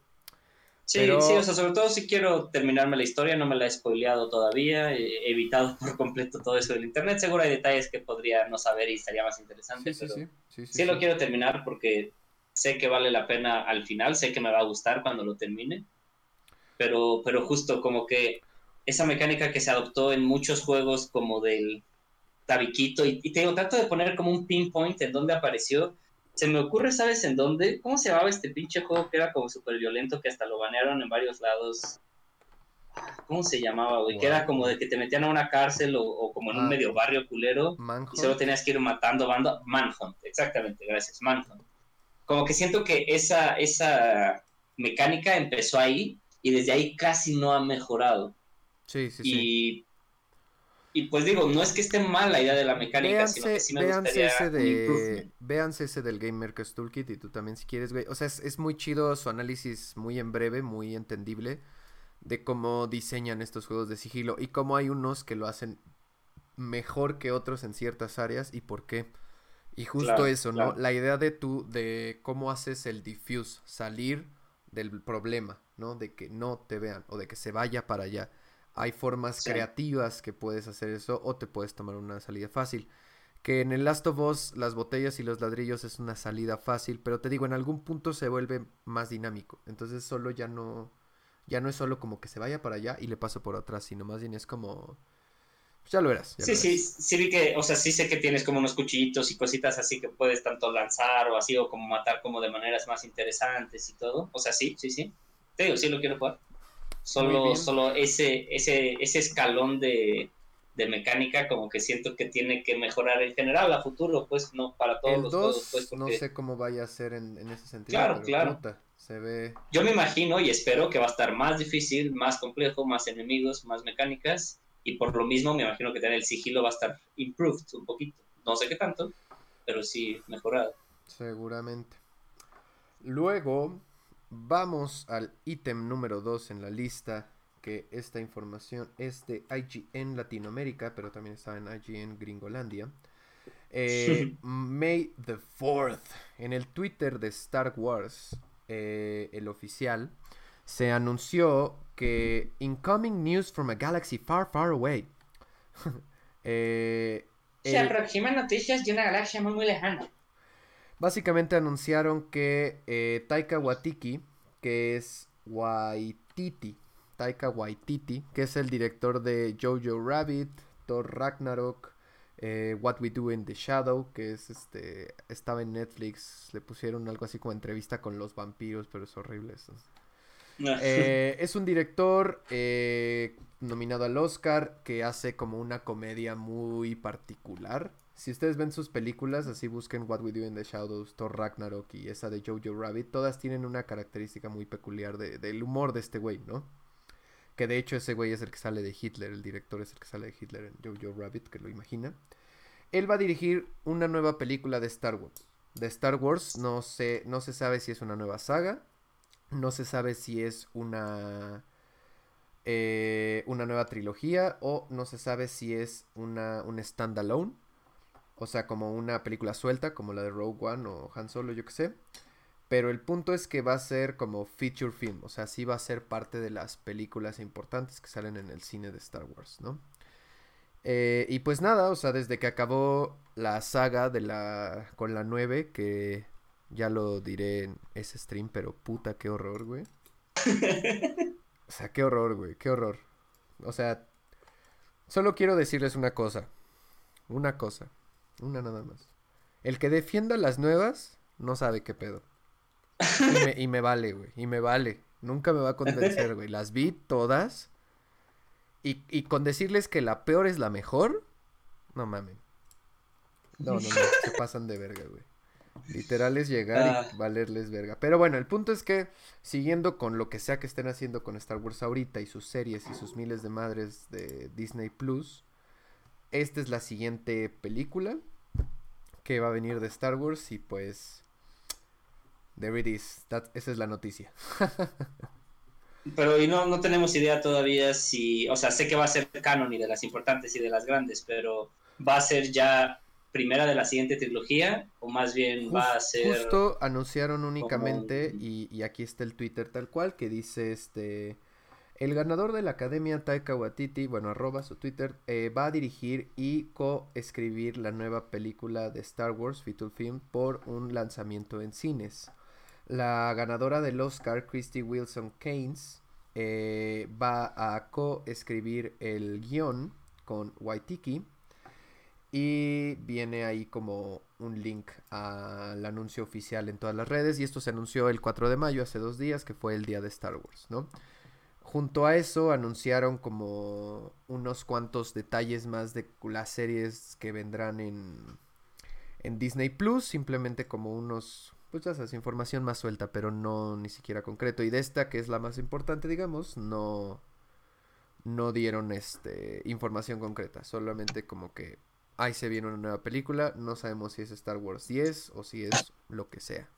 Sí, Pero- sí, o sea, sobre todo si quiero terminarme la historia, no me la he spoileado todavía, he evitado por completo todo eso del internet, seguro hay detalles que podría no saber y estaría más interesante, Sí, pero sí, sí, sí, sí lo quiero terminar porque sé que vale la pena al final, sé que me va a gustar cuando lo termine, pero, pero justo como que esa mecánica que se adoptó en muchos juegos como del tabiquito, y, y te digo, trato de poner como un pinpoint en dónde apareció, se me ocurre, ¿sabes en dónde? ¿Cómo se llamaba este pinche juego que era como súper violento que hasta lo banearon en varios lados? ¿Cómo se llamaba, güey? Que era como de que te metían a una cárcel o, o como en un Ah. medio barrio culero Manhunt. y solo tenías que ir matando bando. Manhunt, exactamente, gracias, Manhunt. Como que siento que esa, esa mecánica empezó ahí y desde ahí casi no ha mejorado. Sí, sí, sí. y, y pues digo, no es que esté mal la idea de la mecánica, sino que Véanse, sí me véanse gustaría ese de, véanse ese del Game Maker's Toolkit y tú también si quieres, güey. O sea, es, es muy chido su análisis muy en breve, muy entendible de cómo diseñan estos juegos de sigilo y cómo hay unos que lo hacen mejor que otros en ciertas áreas y por qué. Y justo Claro, eso, ¿no? claro. La idea de tú, de cómo haces el diffuse, salir del problema, ¿no? De que no te vean o de que se vaya para allá. Hay formas Sí. creativas que puedes hacer eso o te puedes tomar una salida fácil. que en el Last of Us las botellas y los ladrillos es una salida fácil, pero te digo, en algún punto se vuelve más dinámico. Entonces solo ya no, ya no es solo como que se vaya para allá y le paso por atrás, sino más bien es como... Pues ya lo verás. sí, sí, sí vi que, o sea, sí sé que tienes como unos cuchillitos y cositas así que puedes tanto lanzar o así o como matar como de maneras más interesantes y todo. O sea, sí, sí, sí. Te digo, sí lo quiero jugar. Solo, solo ese, ese, ese escalón de, de mecánica como que siento que tiene que mejorar en general a futuro, pues no para todos los juegos. Pues, No sé cómo vaya a ser en, ese sentido. Claro, claro. se ve... Yo me imagino y espero que va a estar más difícil, más complejo, más enemigos, más mecánicas y por lo mismo me imagino que el sigilo va a estar improved un poquito. No sé qué tanto, pero sí mejorado. Seguramente. Luego vamos al ítem número 2 en la lista que esta información es de IGN Latinoamérica, pero también está en IGN Gringolandia. Eh, May the 4th, en el Twitter de Star Wars, eh, el oficial, se anunció que Incoming News from a Galaxy Far, Far Away. Eh, se aproximan noticias de una galaxia muy, muy lejana. Básicamente anunciaron que Taika Waititi, que es Waititi, Taika Waititi, que es el director de Jojo Rabbit, Thor Ragnarok, eh, What We Do in the Shadow, que es este estaba en Netflix, le pusieron algo así como entrevista con los vampiros, pero es horrible eso. Eh, es un director eh, nominado al Oscar que hace como una comedia muy particular. Si ustedes ven sus películas, así busquen What We Do in the Shadows, Thor Ragnarok y esa de Jojo Rabbit, todas tienen una característica muy peculiar del humor de este güey, ¿no? Que de hecho ese güey es el que sale de Hitler, el director es el que sale de Hitler en Jojo Rabbit, que lo imagina. Él va a dirigir una nueva película de Star Wars. De Star Wars no se, no se sabe si es una nueva saga, no se sabe si es una, eh, una nueva trilogía o no se sabe si es una, un standalone. O sea, como una película suelta, como la de Rogue One o Han Solo, yo que sé. Pero el punto es que va a ser como feature film, o sea, sí va a ser parte de las películas importantes que salen en el cine de Star Wars, ¿no? Eh, y pues nada, o sea, desde que acabó la saga de la con la 9, que ya lo diré en ese stream, pero puta, qué horror, güey. O sea, qué horror, güey, qué horror. O sea, solo quiero decirles una cosa. Una cosa. Una nada más. El que defienda las nuevas no sabe qué pedo. Y me, vale, güey. Y me vale. Nunca me va a convencer, güey. Las vi todas. Y, y, con decirles que la peor es la mejor. No mamen. No, no, no. Se pasan de verga, güey. Literal es llegar y ah. valerles verga. Pero bueno, el punto es que, siguiendo con lo que sea que estén haciendo con Star Wars ahorita y sus series y sus miles de madres de Disney Plus, esta es la siguiente película que va a venir de Star Wars y pues There it is. esa es la noticia. pero y no, no tenemos idea todavía si, o sea, sé que va a ser canon y de las importantes y de las grandes, pero va a ser ya primera de la siguiente trilogía o más bien va a ser... Justo anunciaron únicamente y, y, aquí está el Twitter tal cual que dice este... El ganador de la Academia Taika Waititi, bueno, arroba su Twitter, eh, va a dirigir y co-escribir la nueva película de Star Wars, Fetal Film, por un lanzamiento en cines. La ganadora del Oscar, Christy Wilson Keynes, eh, va a co-escribir el guion con Waitiki. Y viene ahí como un link al anuncio oficial en todas las redes. Y esto se anunció el 4 de mayo, hace dos días, que fue el día de Star Wars, ¿no? Junto a eso anunciaron como unos cuantos detalles más de las series que vendrán en, en Disney Plus. Simplemente como unos pues ya sabes, información más suelta, pero no ni siquiera concreto. Y de esta, que es la más importante, digamos, no, no dieron este información concreta. Solamente como que ahí se viene una nueva película. No sabemos si es Star Wars 10 o si es lo que sea.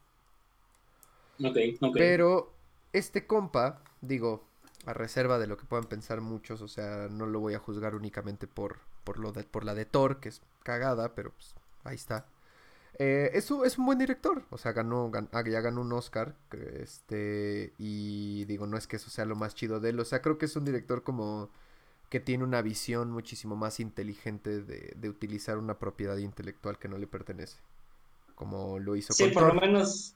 Ok, ok. Pero este compa, digo, a reserva de lo que puedan pensar muchos, o sea, no lo voy a juzgar únicamente por, por, lo de, por la de Thor, que es cagada, pero pues ahí está. Eh, es, un, es, un, buen director, o sea, ganó, ah, ya ganó un Oscar, este, y digo, no es que eso sea lo más chido de él, o sea, creo que es un director como que tiene una visión muchísimo más inteligente de, de utilizar una propiedad intelectual que no le pertenece. Como lo hizo Sí, por lo menos,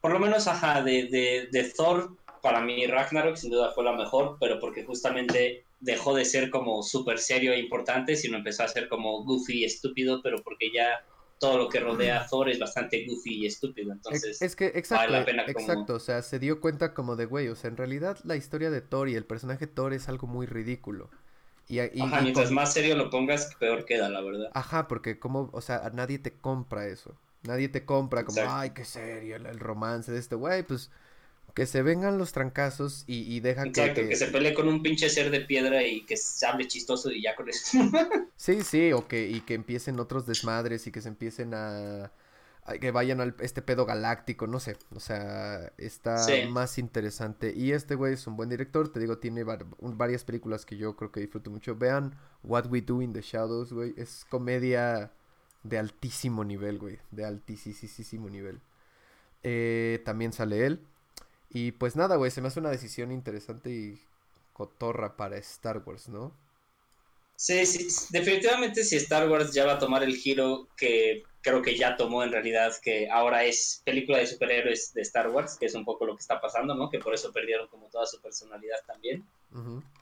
por lo menos, ajá, de, de, de Thor, para mí Ragnarok sin duda fue la mejor, pero porque justamente dejó de ser como súper serio e importante, sino empezó a ser como goofy y estúpido, pero porque ya todo lo que rodea a Thor es bastante goofy y estúpido, entonces es que exacto, vale la pena como... exacto, o sea, se dio cuenta como de güey, o sea, en realidad la historia de Thor y el personaje Thor es algo muy ridículo. Y, y, Ajá, mientras más serio lo pongas, peor queda, la verdad. Ajá, porque como, o sea, nadie te compra eso. Nadie te compra como, ay, qué serio el, el romance de este güey, pues que se vengan los trancazos y, y dejan Exacto, que, que, se pelee con un pinche ser de piedra y que se hable chistoso y ya con eso. sí, sí, o que, y que empiecen otros desmadres y que se empiecen a, que vayan al este pedo galáctico, no sé, o sea, está más interesante. Y este güey es un buen director, te digo, tiene varias películas que yo creo que disfruto mucho. Vean What We Do in the Shadows, güey, es comedia de altísimo nivel, güey, de altísimo nivel. Eh, también sale él. Y pues nada, güey, se me hace una decisión interesante y cotorra para Star Wars, ¿no? Sí, sí, definitivamente si Star Wars ya va a tomar el giro que creo que ya tomó en realidad, que ahora es película de superhéroes de Star Wars, que es un poco lo que está pasando, ¿no? Que por eso perdieron como toda su personalidad también.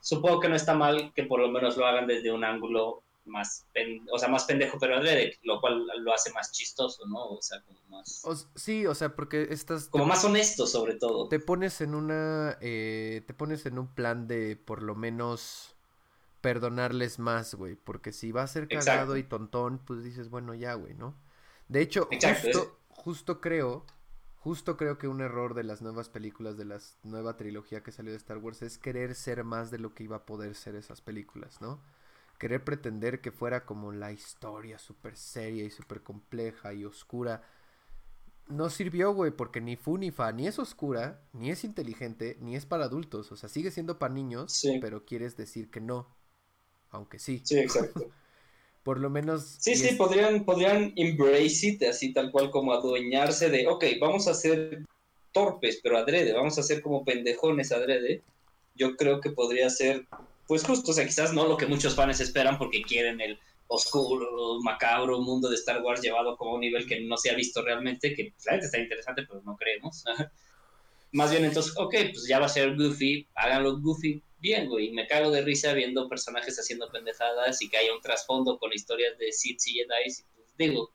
Supongo que no está mal que por lo menos lo hagan desde un ángulo más, o sea, más pendejo, pero adrede, lo cual lo hace más chistoso, ¿no? O sea, como más... sí, o sea, porque estás... Como más honesto, sobre todo. Te pones en una... Eh, te pones en un plan de, por lo menos, perdonarles más, güey, porque si va a ser cagado y tontón, pues dices, bueno, ya, güey, ¿no? De hecho, justo, justo creo... Justo creo que un error de las nuevas películas, de la nueva trilogía que salió de Star Wars, es querer ser más de lo que iba a poder ser esas películas, ¿no? Querer pretender que fuera como la historia súper seria y súper compleja y oscura. No sirvió, güey, porque ni fu ni fa, ni es oscura, ni es inteligente, ni es para adultos. O sea, sigue siendo para niños, pero quieres decir que no. Aunque sí. Sí, exacto. Por lo menos. Sí, sí, podrían, podrían embrace it, así tal cual como adueñarse de, ok, vamos a ser torpes, pero adrede, vamos a ser como pendejones adrede. Yo creo que podría ser pues justo, o sea, quizás no lo que muchos fans esperan porque quieren el oscuro, macabro mundo de Star Wars llevado como un nivel que no se ha visto realmente, que realmente está interesante, pero no creemos. Más bien entonces, ok, pues ya va a ser Goofy, háganlo Goofy bien, güey. Me cago de risa viendo personajes haciendo pendejadas y que haya un trasfondo con historias de Sith y Jedi. Pues digo,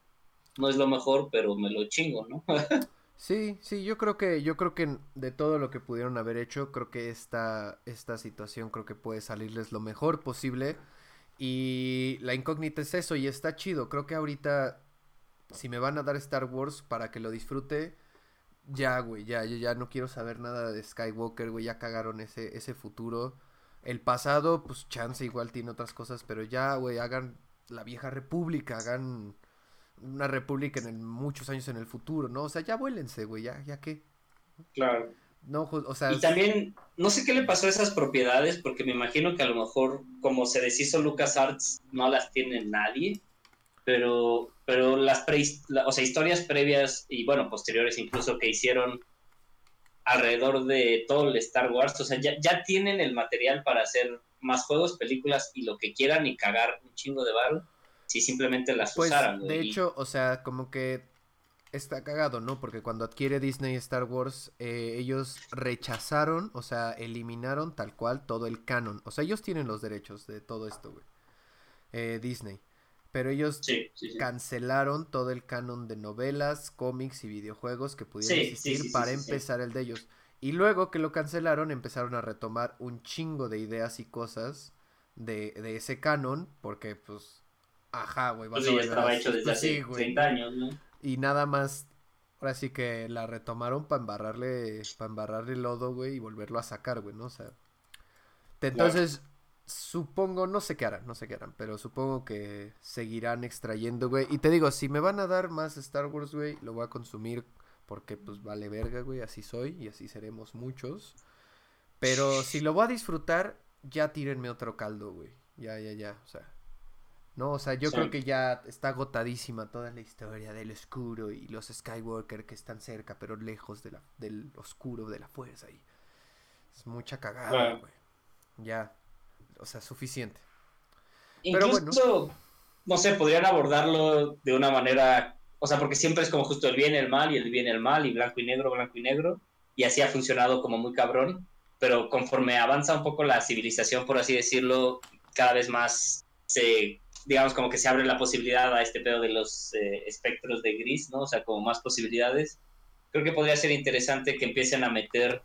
no es lo mejor, pero me lo chingo, ¿no? Sí, sí, yo creo que, yo creo que de todo lo que pudieron haber hecho, creo que esta, esta situación creo que puede salirles lo mejor posible. Y la incógnita es eso, y está chido. Creo que ahorita, si me van a dar Star Wars para que lo disfrute, ya, güey, ya, yo ya no quiero saber nada de Skywalker, güey, ya cagaron ese, ese futuro. El pasado, pues chance igual tiene otras cosas, pero ya, güey, hagan la vieja república, hagan una república en muchos años en el futuro, ¿no? O sea, ya vuélense, güey, ya, ya qué. Claro. No, o sea. Y también, no sé qué le pasó a esas propiedades, porque me imagino que a lo mejor, como se deshizo Lucas Arts, no las tiene nadie. Pero, pero las pre, o sea, historias previas y bueno, posteriores incluso que hicieron alrededor de todo el Star Wars, o sea, ya, ya tienen el material para hacer más juegos, películas y lo que quieran y cagar un chingo de barro si simplemente las pues, usaran. De hecho, o sea, como que está cagado, ¿no? Porque cuando adquiere Disney Star Wars, eh, ellos rechazaron, o sea, eliminaron tal cual todo el canon. O sea, ellos tienen los derechos de todo esto, güey. Eh, Disney. Pero ellos cancelaron todo el canon de novelas, cómics y videojuegos que pudieran existir para empezar el de ellos. Y luego que lo cancelaron, empezaron a retomar un chingo de ideas y cosas de, de ese canon, porque pues Ajá, güey. Pues sí, estaba hecho desde hace 30 años, ¿no? Y nada más, ahora sí que la retomaron para embarrarle, para embarrarle lodo, güey, y volverlo a sacar, güey, ¿no? O sea, entonces, supongo, no sé qué harán, no sé qué harán, pero supongo que seguirán extrayendo, güey. Y te digo, si me van a dar más Star Wars, güey, lo voy a consumir porque, pues, vale verga, güey, así soy y así seremos muchos. Pero si lo voy a disfrutar, ya tírenme otro caldo, güey. Ya, ya, ya, o sea. ¿No? O sea, yo creo que ya está agotadísima toda la historia del oscuro y los Skywalker que están cerca pero lejos de la, del oscuro, de la fuerza. Y es mucha cagada, güey. Ya. o sea, suficiente. Incluso, no sé, podrían abordarlo de una manera, o sea, porque siempre es como justo el bien y el mal y el bien y el mal y blanco y negro, blanco y negro, y así ha funcionado como muy cabrón, pero conforme avanza un poco la civilización, por así decirlo, cada vez más se, digamos, como que se abre la posibilidad a este pedo de los eh, espectros de gris, ¿no? O sea, como más posibilidades. Creo que podría ser interesante que empiecen a meter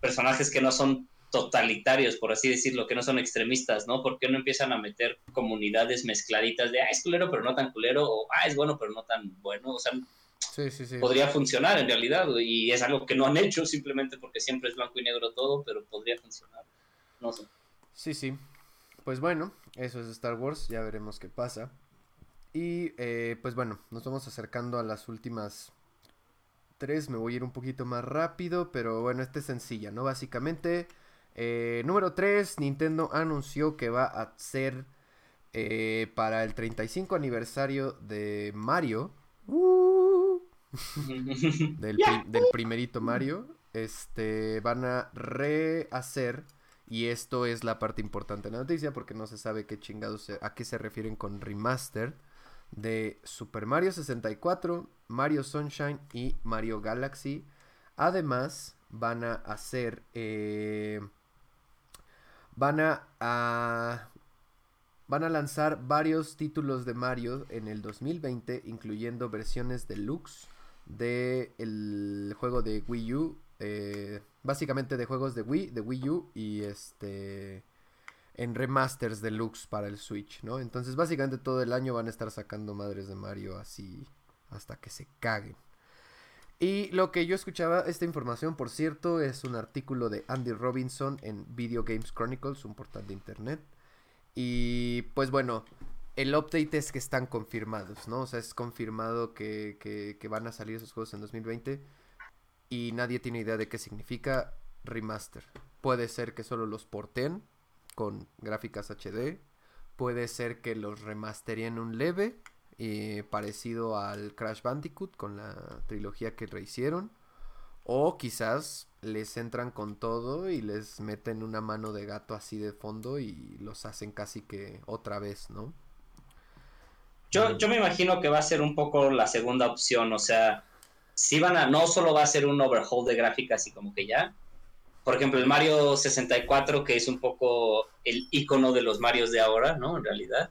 personajes que no son totalitarios, por así decirlo, que no son extremistas, ¿no? Porque no empiezan a meter comunidades mezcladitas de, ah, es culero, pero no tan culero, o ah, es bueno, pero no tan bueno, o sea, sí, sí, sí. podría funcionar en realidad, y es algo que no han hecho simplemente porque siempre es blanco y negro todo, pero podría funcionar, no sé. Sí, sí, pues bueno, eso es Star Wars, ya veremos qué pasa. Y eh, pues bueno, nos vamos acercando a las últimas tres. Me voy a ir un poquito más rápido, pero bueno, esta es sencilla, ¿no? Básicamente, eh, número 3, Nintendo anunció que va a ser eh, para el 35 aniversario de Mario. Uh, del, del primerito Mario. Este, van a rehacer y esto es la parte importante de la noticia porque no se sabe qué chingados a qué se refieren con remaster de Super Mario 64, Mario Sunshine y Mario Galaxy. Además, van a hacer. Eh, van a, Van a lanzar varios títulos de Mario en el 2020, incluyendo versiones deluxe del juego de Wii U eh, básicamente de juegos de Wii, de Wii U y este en remasters deluxe para el Switch, ¿no? Entonces básicamente todo el año van a estar sacando madres de Mario así hasta que se caguen. Y lo que yo escuchaba, esta información, por cierto, es un artículo de Andy Robinson en Video Games Chronicles, un portal de internet. Y pues bueno, el update es que están confirmados, ¿no? O sea, es confirmado que, que, que van a salir esos juegos en 2020 y nadie tiene idea de qué significa remaster. Puede ser que solo los porten con gráficas HD, puede ser que los remasterien un leve, eh, parecido al Crash Bandicoot con la trilogía que rehicieron, o quizás les entran con todo y les meten una mano de gato así de fondo y los hacen casi que otra vez, ¿no? Yo, yo me imagino que va a ser un poco la segunda opción, o sea, si van a, no solo va a ser un overhaul de gráficas y como que ya. Por ejemplo, el Mario 64, que es un poco el icono de los Marios de ahora, ¿no? En realidad.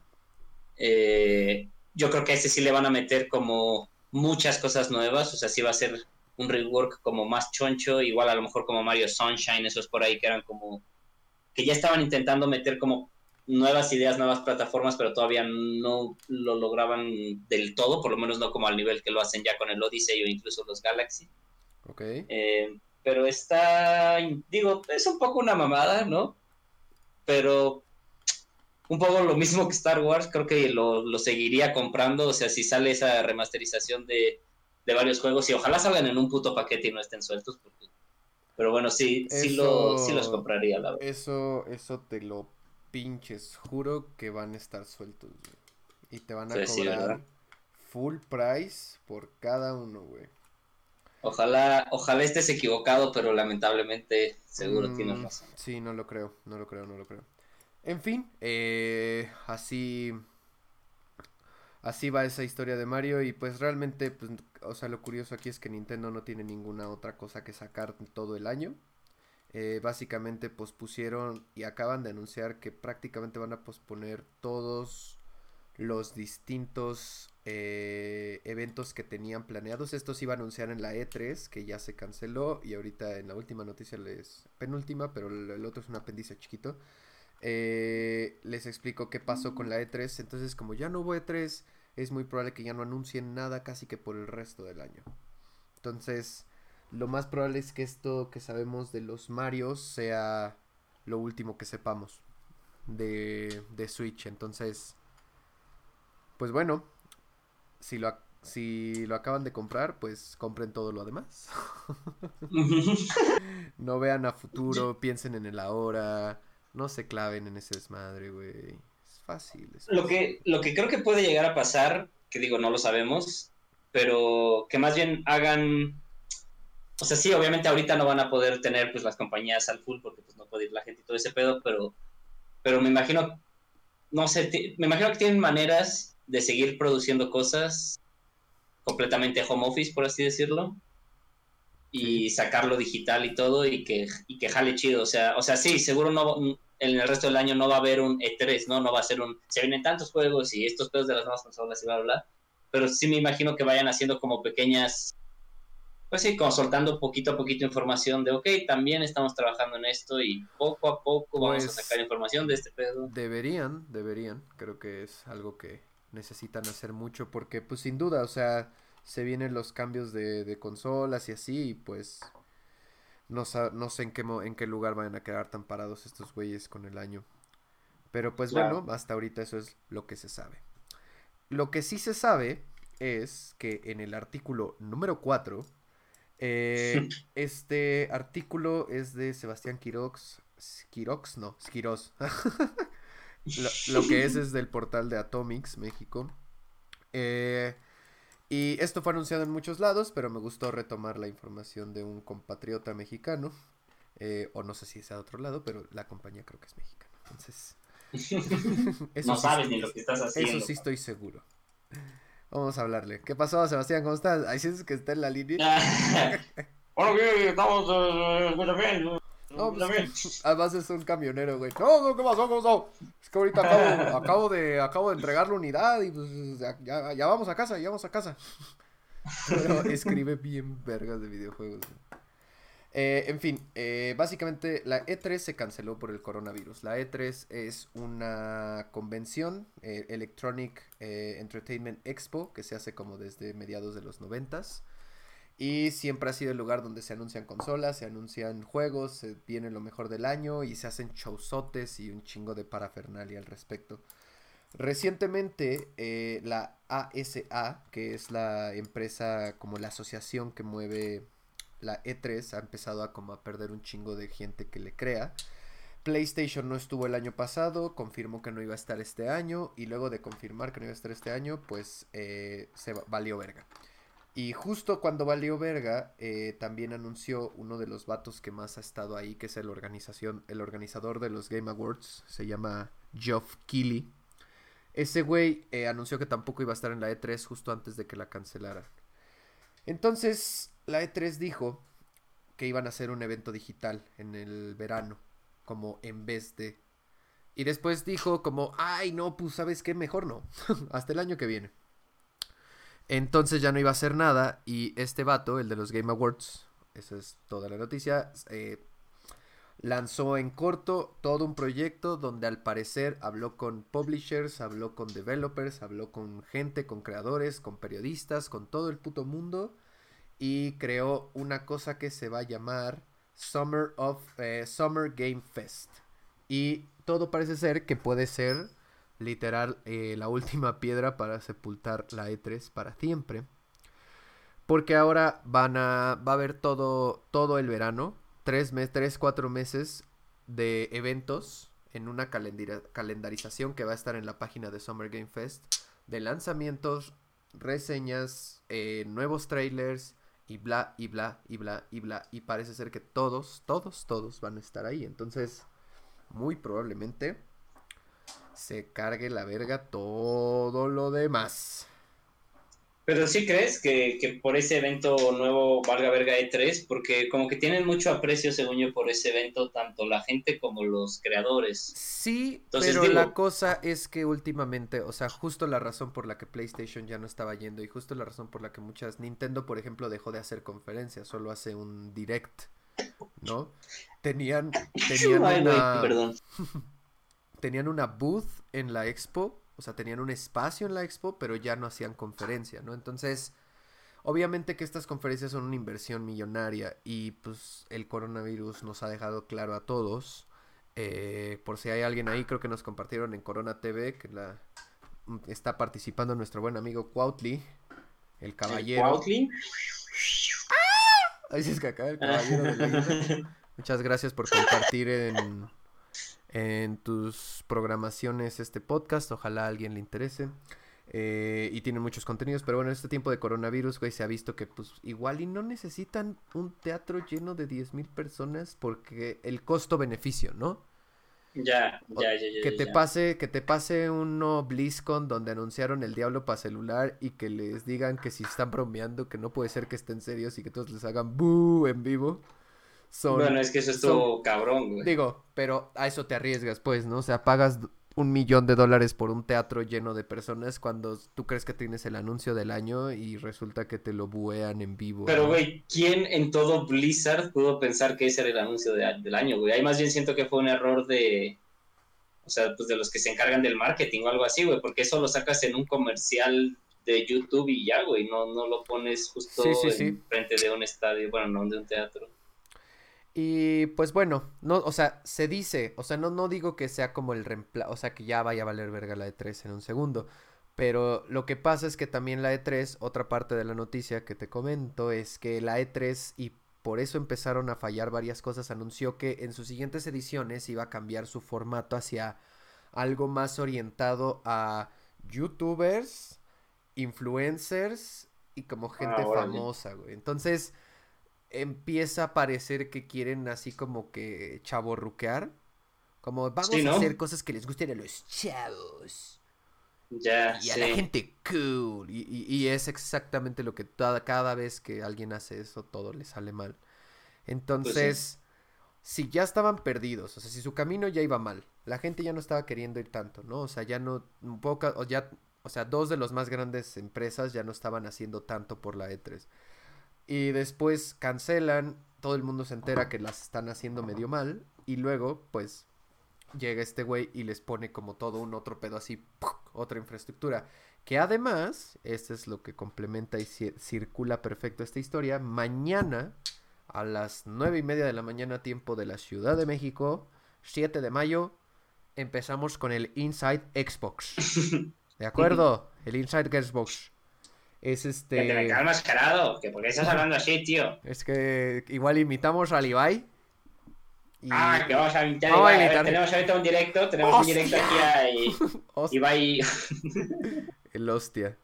Eh, yo creo que a ese sí le van a meter como muchas cosas nuevas, o sea, sí va a ser un rework como más choncho, igual a lo mejor como Mario Sunshine, esos por ahí que eran como, que ya estaban intentando meter como nuevas ideas, nuevas plataformas, pero todavía no lo lograban del todo, por lo menos no como al nivel que lo hacen ya con el Odyssey o incluso los Galaxy. Ok. Eh, pero está, digo, es un poco una mamada, ¿no? Pero un poco lo mismo que Star Wars, creo que lo, lo seguiría comprando, o sea, si sale esa remasterización de, de, varios juegos y ojalá salgan en un puto paquete y no estén sueltos, porque... Pero bueno, sí, sí, lo, sí los compraría, la verdad. Eso, eso te lo pinches, juro que van a estar sueltos, Y te van a cobrar full price por cada uno, güey. Ojalá, ojalá estés equivocado, pero lamentablemente seguro mm, tienes razón. Sí, no lo creo, no lo creo, no lo creo. En fin, eh, así, así va esa historia de Mario y pues realmente, pues, o sea, lo curioso aquí es que Nintendo no tiene ninguna otra cosa que sacar todo el año. Eh, básicamente pospusieron y acaban de anunciar que prácticamente van a posponer todos los distintos eh, eventos que tenían planeados. Esto se iba a anunciar en la E3, que ya se canceló. Y ahorita en la última noticia les. penúltima, pero el, otro es un apéndice chiquito. Eh, les explico qué pasó con la E3. Entonces, como ya no hubo E3, es muy probable que ya no anuncien nada casi que por el resto del año. Entonces, lo más probable es que esto que sabemos de los Marios sea lo último que sepamos de, de Switch. Entonces, pues bueno, si lo, si lo acaban de comprar, pues compren todo lo demás. no vean a futuro, piensen en el ahora, no se claven en ese desmadre, güey. Es fácil. Lo, que, lo que creo que puede llegar a pasar, que digo, no lo sabemos, pero que más bien hagan o sea, sí, obviamente ahorita no van a poder tener pues las compañías al full porque pues no puede ir la gente y todo ese pedo, pero pero me imagino, no sé, me imagino que tienen maneras de seguir produciendo cosas completamente home office, por así decirlo, y sacarlo digital y todo, y que, y que jale chido. O sea, o sea, sí, seguro no en el resto del año no va a haber un E3, ¿no? No va a ser un, se vienen tantos juegos y estos juegos de las nuevas consolas y bla, bla, bla. Pero sí me imagino que vayan haciendo como pequeñas, pues sí, consultando poquito a poquito información de, ok, también estamos trabajando en esto y poco a poco vamos a pues sacar información de este pedo. Deberían, deberían, creo que es algo que necesitan hacer mucho porque pues sin duda, o sea, se vienen los cambios de, de consolas y así, y pues no, no sé en qué, en qué lugar van a quedar tan parados estos güeyes con el año. Pero pues bueno, hasta ahorita eso es lo que se sabe. Lo que sí se sabe es que en el artículo número 4, eh, este artículo es de Sebastián Quirox. Quirox, no, Quiroz. lo, lo, que es es del portal de Atomics México. Eh, y esto fue anunciado en muchos lados, pero me gustó retomar la información de un compatriota mexicano. Eh, o no sé si es a otro lado, pero la compañía creo que es mexicana. Entonces. no sabes ni lo que estás haciendo. Eso sí estoy seguro. Vamos a hablarle. ¿Qué pasó, Sebastián? ¿Cómo estás? Ahí sientes que está en la línea. Bueno, bien, estamos uh, bien. No, pues, además es un camionero, güey. No, no, ¿qué pasó? ¿Cómo pasó? Es que ahorita acabo, acabo, de, acabo de entregar la unidad y pues ya, ya, vamos a casa, ya vamos a casa. Pero escribe bien vergas de videojuegos. Eh, en fin, eh, básicamente la E3 se canceló por el coronavirus. La E3 es una convención, eh, Electronic Entertainment Expo, que se hace como desde mediados de los noventas. Y siempre ha sido el lugar donde se anuncian consolas, se anuncian juegos, se viene lo mejor del año y se hacen showzotes y un chingo de parafernalia al respecto. Recientemente la ASA, que es la empresa como la asociación que mueve la E3, ha empezado a como a perder un chingo de gente que le crea. PlayStation no estuvo el año pasado, confirmó que no iba a estar este año y luego de confirmar que no iba a estar este año, pues eh, se valió verga. Y justo cuando valió verga, eh, también anunció uno de los vatos que más ha estado ahí, que es el, organización, el organizador de los Game Awards, se llama Geoff Keighley. Ese güey eh, anunció que tampoco iba a estar en la E3 justo antes de que la cancelaran. Entonces, la E3 dijo que iban a hacer un evento digital en el verano, como en vez de... Y después dijo como, ay no, pues sabes qué, mejor no, hasta el año que viene. Entonces ya no iba a hacer nada y este vato, el de los Game Awards, esa es toda la noticia, eh, lanzó en corto todo un proyecto donde al parecer habló con publishers, habló con developers, habló con gente, con creadores, con periodistas, con todo el puto mundo y creó una cosa que se va a llamar Summer of eh, Summer Game Fest. Y todo parece ser que puede ser literal eh, la última piedra para sepultar la E3 para siempre. Porque ahora van a, va a haber todo, todo el verano, tres, mes, tres, cuatro meses de eventos en una calendarización que va a estar en la página de Summer Game Fest, de lanzamientos, reseñas, eh, nuevos trailers y bla, y bla, y bla, y bla. Y parece ser que todos, todos, todos van a estar ahí. Entonces, muy probablemente se cargue la verga todo lo demás. Pero sí crees que, por ese evento nuevo valga verga E3, porque como que tienen mucho aprecio, según yo, por ese evento, tanto la gente como los creadores. Sí, pero la cosa es que últimamente, o sea, justo la razón por la que PlayStation ya no estaba yendo y justo la razón por la que muchas, Nintendo, por ejemplo, dejó de hacer conferencias, solo hace un direct, ¿no? Tenían, tenían una... perdón. tenían una booth en la expo, o sea, tenían un espacio en la expo, pero ya no hacían conferencia, ¿no? Entonces, obviamente que estas conferencias son una inversión millonaria y pues el coronavirus nos ha dejado claro a todos. Eh, por si hay alguien ahí, creo que nos compartieron en Corona TV, que la está participando nuestro buen amigo Cuautli, el caballero. ¿Cuautli? ¡Ah! Ahí se es que acá el caballero de Muchas gracias por compartir en en tus programaciones este podcast. Ojalá a alguien le interese. Eh, y tiene muchos contenidos, pero bueno, en este tiempo de coronavirus, güey, se ha visto que pues igual y no necesitan un teatro lleno de 10.000 personas porque el costo-beneficio, ¿no? Ya, ya, ya, ya. Que te ya. pase, que te pase uno BlizzCon donde anunciaron el diablo para celular y que les digan que si están bromeando, que no puede ser que estén serios y que todos les hagan boo en vivo. Son, Bueno, es que eso estuvo cabrón, güey. digo, pero a eso te arriesgas, pues, ¿no? O sea, pagas un millón de dólares por un teatro lleno de personas cuando tú crees que tienes el anuncio del año y resulta que te lo buean en vivo. Pero, ¿no? güey, ¿quién en todo Blizzard pudo pensar que ese era el anuncio de- del año, güey? Ahí más bien siento que fue un error de. O sea, pues de los que se encargan del marketing o algo así, güey, porque eso lo sacas en un comercial de YouTube y ya, güey, no, no lo pones justo Sí, sí, en sí. frente de un estadio, bueno, no de un teatro. Y pues bueno, no, o sea, se dice, o sea, no, no digo que sea como el reemplazo, o sea, que ya vaya a valer verga la E3 en un segundo, pero lo que pasa es que también la E3, otra parte de la noticia que te comento, es que la E3, y por eso empezaron a fallar varias cosas, anunció que en sus siguientes ediciones iba a cambiar su formato hacia algo más orientado a youtubers, influencers y como gente Ah, famosa, güey. Entonces empieza a parecer que quieren así como que chaborruquear. Como vamos Sí, a hacer cosas que les gusten a los chavos Ya, y a la gente cool. Y, y- y es exactamente lo que toda, cada vez que alguien hace eso, todo le sale mal. Entonces, si ya estaban perdidos, o sea, si su camino ya iba mal, la gente ya no estaba queriendo ir tanto, ¿no? O sea, ya no, poca, o ya, o sea, dos de las más grandes empresas ya no estaban haciendo tanto por la E3. Y después cancelan, todo el mundo se entera que las están haciendo medio mal, y luego, pues, llega este güey y les pone como todo un otro pedo así, ¡puc! otra infraestructura. Que además, este es lo que complementa y ci- circula perfecto esta historia, mañana a las nueve y media de la mañana tiempo de la Ciudad de México, 7 de mayo, empezamos con el Inside Xbox. ¿De acuerdo? El Inside Xbox. Es Que te me este... quedas mascarado, que por qué estás hablando así, tío. Es que igual imitamos al Ibai. y- Ah, que vamos a invitar. Vamos a Ibai. A ver, tenemos ahorita un directo, tenemos un ¡Hostia! directo aquí a. Ibai. El hostia.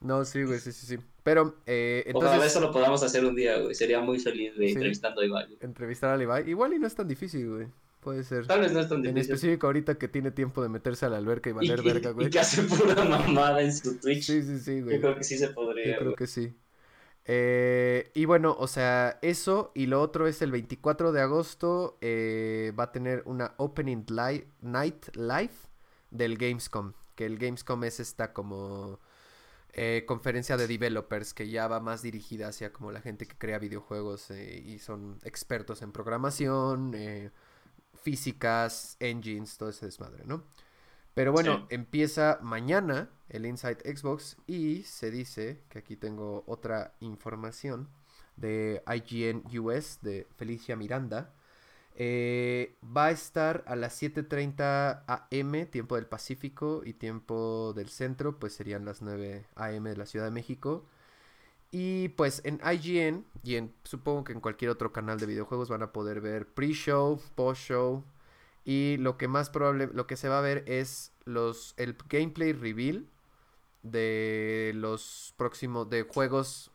No, sí, güey, sí, sí, sí. Pero, eh, Ojalá entonces, eso lo podamos hacer un día, güey. Sería muy feliz de Sí. entrevistando a Ibai. entrevistar al Ibai. Igual y no es tan difícil, güey. Puede ser. Tal vez no es tan En difícil. específico ahorita que tiene tiempo de meterse a la alberca y Y, valer y- verga, y güey. que hace pura mamada en su Twitch. Sí, sí, sí, güey. Yo creo que sí se podría. Yo creo que sí. Eh, y bueno, o sea, eso y lo otro es el 24 de agosto eh, va a tener una Opening li- Night Live del Gamescom, que el Gamescom es esta como eh, conferencia de developers que ya va más dirigida hacia como la gente que crea videojuegos y son expertos en programación, eh, físicas, engines, todo ese desmadre, ¿no? Pero bueno, Sí. empieza mañana el Inside Xbox y se dice que aquí tengo otra información de IGN US de Felicia Miranda. Eh, va a estar a las 7.30 am, tiempo del Pacífico y tiempo del centro, pues serían las 9 am de la Ciudad de México. Y pues en IGN y en supongo que en cualquier otro canal de videojuegos van a poder ver pre-show, post-show, y lo que más probable, lo que se va a ver es los el gameplay reveal de los próximos de juegos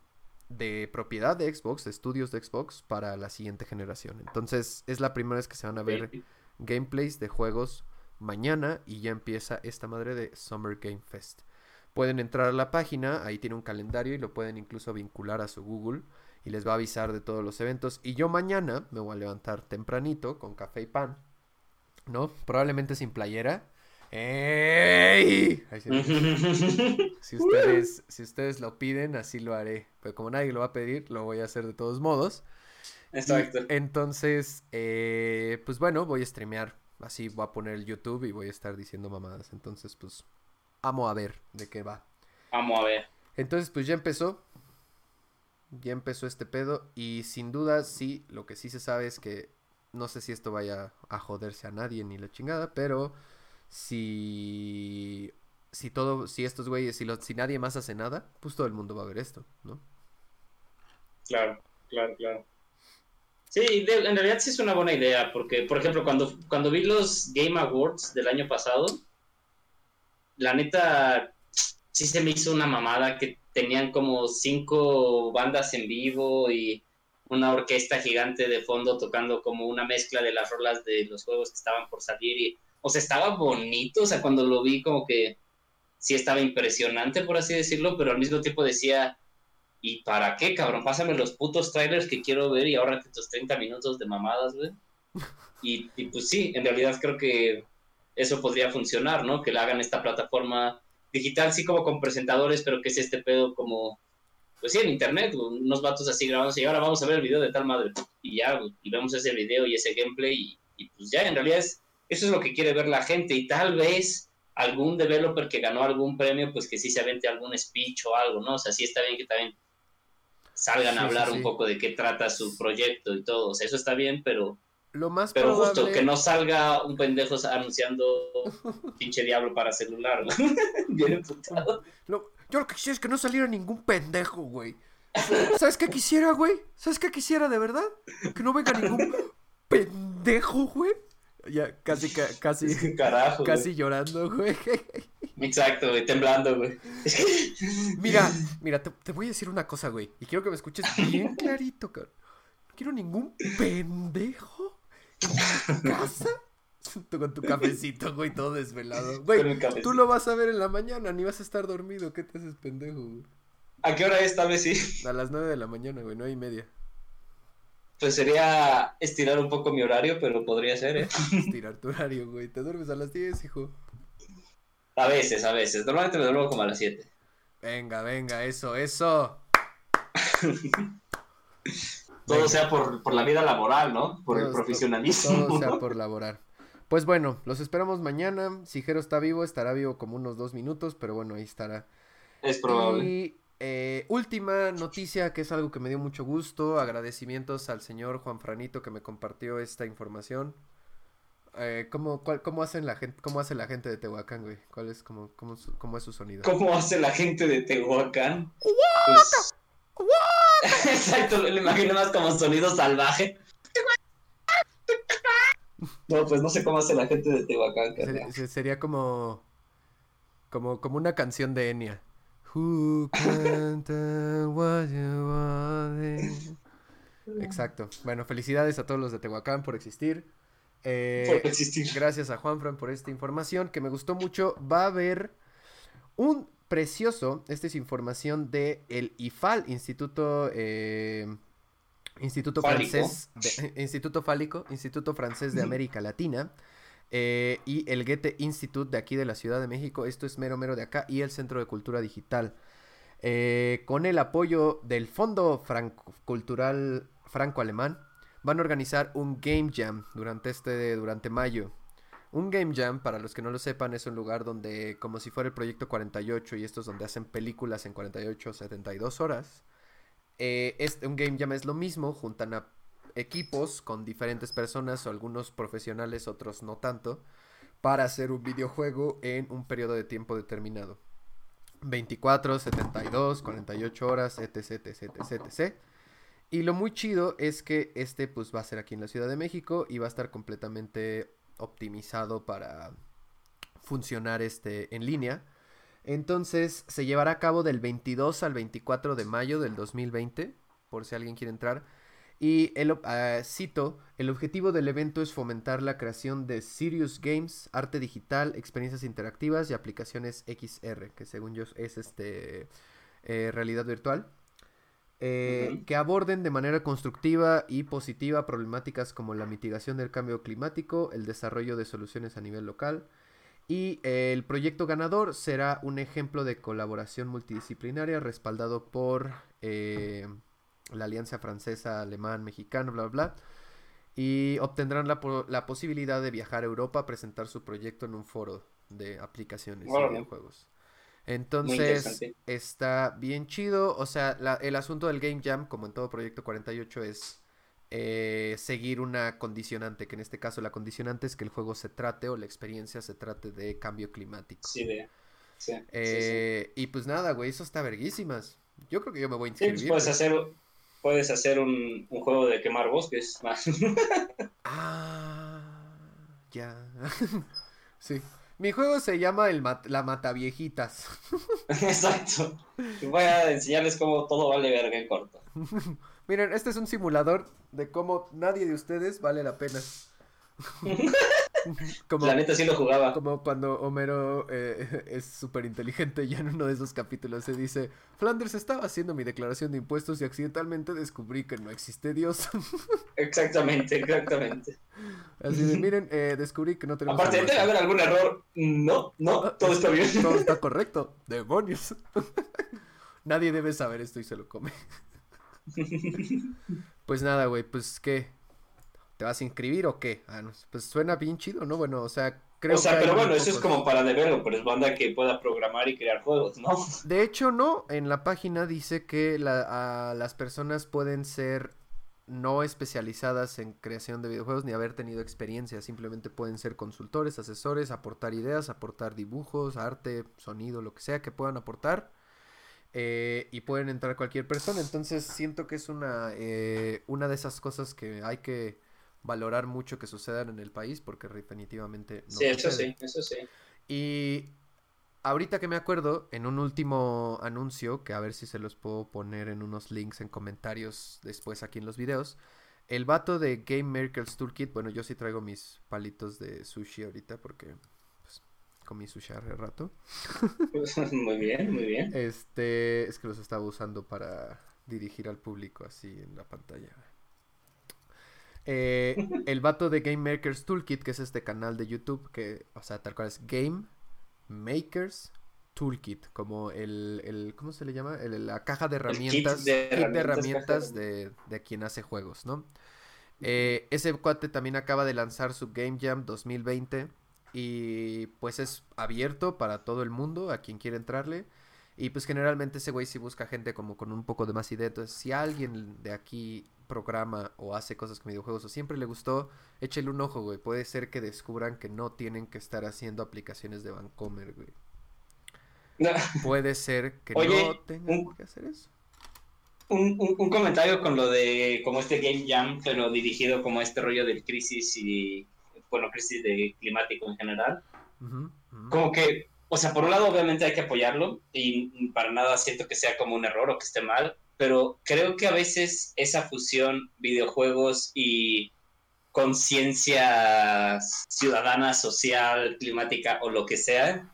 de propiedad de Xbox, de estudios de Xbox para la siguiente generación. Entonces, es la primera vez que se van a ver gameplays de juegos mañana y ya empieza esta madre de Summer Game Fest. Pueden entrar a la página, ahí tiene un calendario y lo pueden incluso vincular a su Google y les va a avisar de todos los eventos. Y yo mañana me voy a levantar tempranito con café y pan, ¿no? Probablemente sin playera. ¡Ey! Si ustedes, si ustedes lo piden, así lo haré. Pero como nadie lo va a pedir, lo voy a hacer de todos modos. Exacto. Y entonces, eh, pues bueno, voy a streamear. Así voy a poner el YouTube y voy a estar diciendo mamadas. Entonces, pues, amo a ver de qué va. Vamos a ver. Entonces, pues ya empezó. Ya empezó este pedo. Y sin duda, sí, lo que sí se sabe es que no sé si esto vaya a joderse a nadie ni la chingada, pero si si todo, si estos güeyes, si, los- si nadie más hace nada, pues todo el mundo va a ver esto, ¿no? Claro, claro, claro. Sí, de- en realidad sí es una buena idea, porque, por ejemplo, cuando, cuando vi los Game Awards del año pasado, la neta sí se me hizo una mamada que tenían como cinco bandas en vivo y una orquesta gigante de fondo tocando como una mezcla de las rolas de los juegos que estaban por salir y, o sea, estaba bonito, o sea, cuando lo vi como que sí estaba impresionante, por así decirlo, pero al mismo tiempo decía, ¿y para qué, cabrón? Pásame los putos trailers que quiero ver y ahorrate tus 30 minutos de mamadas, güey. Y, y pues sí, en realidad creo que eso podría funcionar, ¿no? Que le hagan esta plataforma digital, sí como con presentadores, pero que es este pedo como, pues sí, en internet, unos vatos así grabándose y ahora vamos a ver el video de tal madre. Y ya, y vemos ese video y ese gameplay y, y pues ya, en realidad es, eso es lo que quiere ver la gente y tal vez algún developer que ganó algún premio, pues que sí se avente algún speech o algo, ¿no? O sea, sí está bien que también salgan Sí, a hablar sí, un poco de qué trata su proyecto y todo. O sea, eso está bien, pero, Lo más pero probable... justo que no salga un pendejo anunciando pinche diablo para celular, ¿no? Bien emputado. Lo- yo lo que quisiera es que no saliera ningún pendejo, güey. ¿Sabes qué quisiera, güey? ¿Sabes qué quisiera de verdad? Que no venga ningún pendejo, güey. Ya, casi, ca- casi, Carajo. güey. casi llorando, güey. Exacto, güey, temblando, güey. Mira, mira, te, te voy a decir una cosa, güey. Y quiero que me escuches bien clarito, cabrón. No quiero ningún pendejo casa. Tú con tu cafecito, güey, todo desvelado. Güey, tú lo vas a ver en la mañana, ni vas a estar dormido. ¿Qué te haces pendejo, güey? ¿A qué hora es? Tal vez sí. A las nueve de la mañana, güey, nueve y media. Pues sería estirar un poco mi horario, pero podría ser, ¿eh? Estirar tu horario, güey. Te duermes a las 10, hijo. A veces, a veces. Normalmente me duermo como a las 7. Venga, venga, eso, eso. Todo Venga. sea por, por la vida laboral, ¿no? Por el profesionalismo. Todo sea por laborar. Pues bueno, los esperamos mañana. Si Jero está vivo, estará vivo como unos dos minutos, pero bueno, ahí estará. Es probable. Y eh, última noticia, que es algo que me dio mucho gusto. Agradecimientos al señor Juan Franito que me compartió esta información. Eh, ¿cómo, cuál- cómo hacen la gente, cómo hace la gente de Tehuacán, güey? ¿Cuál es como, cómo, su- cómo es su sonido? ¿Cómo hace la gente de Tehuacán? Pues... Exacto, lo imagino más como sonido salvaje. No, pues no sé cómo hace la gente de Tehuacán. Sería, sería como, como, como una canción de Enya. Who canta what you want? Exacto. Bueno, felicidades a todos los de Tehuacán por existir. Eh, Por existir. Gracias a Juanfran por esta información que me gustó mucho. Va a haber un precioso, esta es información de el IFAL, Instituto eh, Instituto Fálico. Francés, de- Instituto Fálico, Instituto Francés de América Latina. eh, y el Goethe Institute de aquí de la Ciudad de México, esto es mero mero de acá, y el Centro de Cultura Digital. Eh, con el apoyo del Fondo Franco- Cultural Franco-Alemán, van a organizar un Game Jam durante este durante mayo. Un Game Jam, para los que no lo sepan, es un lugar donde, como si fuera el Proyecto 48 y estos donde hacen películas en 48 o 72 horas, este, un Game Jam es lo mismo, juntan a equipos con diferentes personas o algunos profesionales, otros no tanto, para hacer un videojuego en un periodo de tiempo determinado. 24, 72, 48 horas, etc, etc, etc. Y lo muy chido es que este pues va a ser aquí en la Ciudad de México y va a estar completamente optimizado para funcionar este en línea. Entonces se llevará a cabo del 22 al 24 de mayo del 2020, por si alguien quiere entrar. Y el, ah, cito, el objetivo del evento es fomentar la creación de Serious Games, arte digital, experiencias interactivas y aplicaciones XR, que según yo es este eh, realidad virtual. Eh, que aborden de manera constructiva y positiva problemáticas como la mitigación del cambio climático, el desarrollo de soluciones a nivel local, y eh, el proyecto ganador será un ejemplo de colaboración multidisciplinaria respaldado por eh, la Alianza Francesa, Alemán, Mexicano, bla, bla, bla. Y obtendrán la, la posibilidad de viajar a Europa a presentar su proyecto en un foro de aplicaciones y videojuegos. Entonces, está bien chido. O sea, la- el asunto del Game Jam, como en todo proyecto 48, es eh, seguir una condicionante, que en este caso la condicionante es que el juego se trate o la experiencia se trate de cambio climático. Sí, de... Sí. Eh, Y pues nada, güey, eso está verguísimas. Yo creo que yo me voy a pues inscribir. puedes güey. hacer, puedes hacer un, un juego de quemar bosques. más. Ah, ya. sí. Mi juego se llama el mat- La Mataviejitas. Exacto. Voy a enseñarles cómo todo vale verga en corto. Miren, este es un simulador de cómo nadie de ustedes vale la pena. como, La neta sí lo jugaba. como cuando Homero eh, es súper inteligente y en uno de esos capítulos se dice, Flanders estaba haciendo mi declaración de impuestos y accidentalmente descubrí que no existe Dios. Exactamente, exactamente. Así de, miren, eh, descubrí que no tenemos... Aparte, almuerzo". debe haber algún error. No, no, todo está bien. Todo está correcto. Demonios. Nadie debe saber esto y se lo come. Pues nada, güey, pues ¿qué? ¿Te vas a inscribir o qué? Ah, no, pues suena bien chido, ¿no? Bueno, o sea, creo o sea, que pero bueno, eso es como para developers, banda que pueda programar y crear juegos, ¿no? De hecho, no, en la página dice que la- a las personas pueden ser no especializadas en creación de videojuegos ni haber tenido experiencia, simplemente pueden ser consultores, asesores, aportar ideas, aportar dibujos, arte, sonido, lo que sea que puedan aportar. eh, y pueden entrar cualquier persona, entonces siento que es una, eh, una de esas cosas que hay que valorar mucho que sucedan en el país porque definitivamente no sí, eso sí, eso sí. Y ahorita que me acuerdo, en un último anuncio, que a ver si se los puedo poner en unos links en comentarios después aquí en los videos, el vato de Game Miracles Toolkit, bueno, yo sí traigo mis palitos de sushi ahorita porque pues, comí sushi hace rato. muy bien, muy bien. Este, es que los estaba usando para dirigir al público así en la pantalla. Eh, el vato de Game Makers Toolkit, que es este canal de YouTube, que, o sea, tal cual es Game Makers Toolkit, como el, el ¿cómo se le llama? El- la caja de kit herramientas, de kit de herramientas, herramientas caja de, de quien hace juegos, ¿no? Eh, ese cuate también acaba de lanzar su Game Jam 2020 y pues es abierto para todo el mundo, a quien quiera entrarle. Y pues generalmente ese güey sí busca gente como con un poco de más idea. Entonces, si alguien de aquí programa o hace cosas con videojuegos o siempre le gustó, échele un ojo, güey. Puede ser que descubran que no tienen que estar haciendo aplicaciones de Vancomer, güey. Puede ser que Oye, no tengan un- que hacer eso. Un, un- un comentario con lo de como este Game Jam, pero dirigido como este rollo del crisis y, bueno, crisis de climático en general. Como que, o sea, por un lado obviamente hay que apoyarlo y para nada siento que sea como un error o que esté mal, pero creo que a veces esa fusión videojuegos y conciencia ciudadana, social, climática o lo que sea,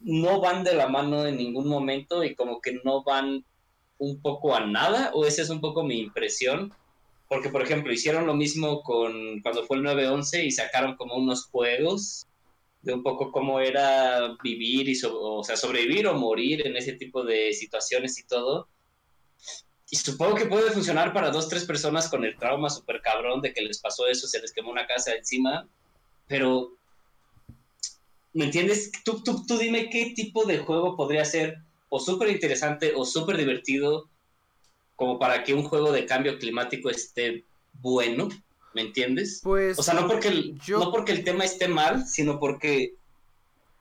no van de la mano en ningún momento y como que no van un poco a nada, o esa es un poco mi impresión, porque por ejemplo hicieron lo mismo con cuando fue el 9-11 y sacaron como unos juegos de un poco cómo era vivir y o sea, sobrevivir o morir en ese tipo de situaciones y todo. Y supongo que puede funcionar para dos, tres personas con el trauma súper cabrón de que les pasó eso, se les quemó una casa encima, pero ¿me entiendes? Tú, tú, tú dime qué tipo de juego podría ser o súper interesante o súper divertido como para que un juego de cambio climático esté bueno, ¿me entiendes? Pues O sea, no porque el, yo- no porque el tema esté mal, sino porque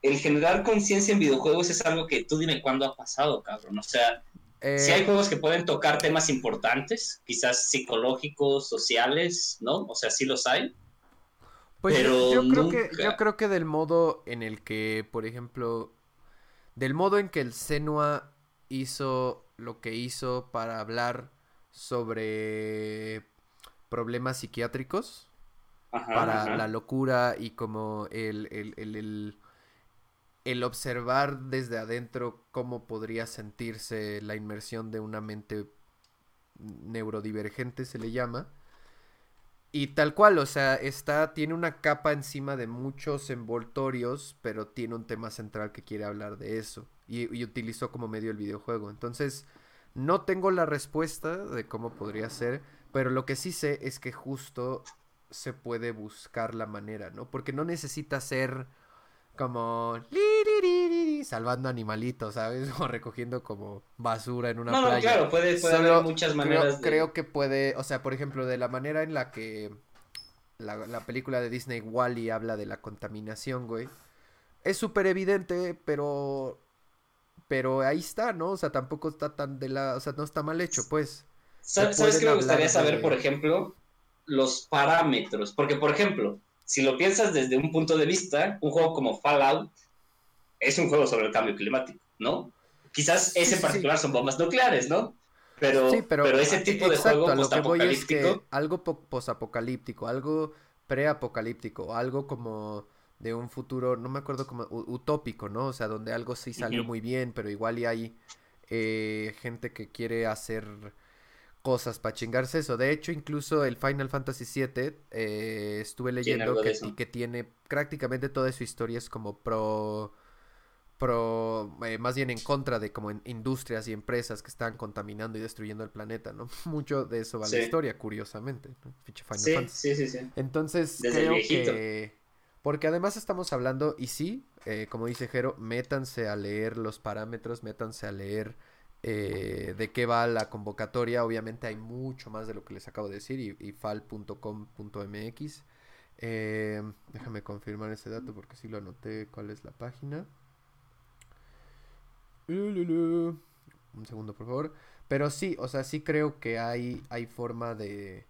el generar conciencia en videojuegos es algo que tú dime cuándo ha pasado, cabrón. O sea, eh, si hay juegos que pueden tocar temas importantes, quizás psicológicos, sociales, ¿no? O sea, sí los hay. Pues yo- pero yo, creo que, yo creo que del modo en el que, por ejemplo, del modo en que el Senua hizo lo que hizo para hablar sobre problemas psiquiátricos, Ajá, para ajá. la locura y como el, el, el, el- el observar desde adentro cómo podría sentirse la inmersión de una mente neurodivergente, se le llama. Y tal cual, o sea, está, tiene una capa encima de muchos envoltorios, pero tiene un tema central que quiere hablar de eso. Y, y utilizó como medio el videojuego. Entonces, no tengo la respuesta de cómo podría ser, pero lo que sí sé es que justo se puede buscar la manera, ¿no? Porque no necesita ser como salvando animalitos, ¿sabes? O recogiendo como basura en una No, no, playa. claro, puede, puede Solo haber muchas creo, maneras de... creo que puede, o sea, por ejemplo, de la manera en la que la, la película de Disney Wally habla de la contaminación, güey. Es súper evidente, pero pero ahí está, ¿no? O sea, tampoco está tan de la, o sea, no está mal hecho, pues. Sa- se ¿Sabes qué me gustaría saber, de- por ejemplo? Los parámetros. Porque, por ejemplo, si lo piensas desde un punto de vista, un juego como Fallout es un juego sobre el cambio climático, ¿no? Quizás ese en particular son bombas nucleares, ¿no? Pero, Sí, pero, pero, ese tipo de exacto, juego a lo que voy es que postapocalíptico, algo po- posapocalíptico, algo preapocalíptico, algo como de un futuro, no me acuerdo como utópico, ¿no? O sea, donde algo sí salió muy bien, pero igual y hay eh, gente que quiere hacer cosas para chingarse eso. De hecho, incluso el Final Fantasy VII, eh, estuve leyendo que, que tiene prácticamente toda su historia es como pro, pro, eh, más bien en contra de como en industrias y empresas que están contaminando y destruyendo el planeta, ¿no? Mucho de eso va la Sí. historia, curiosamente, ¿no? Final sí, Fantasy. sí, sí, sí. Entonces, Desde creo que... Porque además estamos hablando, y sí, eh, como dice Jero, métanse a leer los parámetros, métanse a leer eh, de qué va la convocatoria. Obviamente hay mucho más de lo que les acabo de decir, y, fal.com.mx. Eh, déjame confirmar ese dato porque sí lo anoté. ¿Cuál es la página? Un segundo, por favor. Pero sí, o sea, sí creo que hay, hay forma de,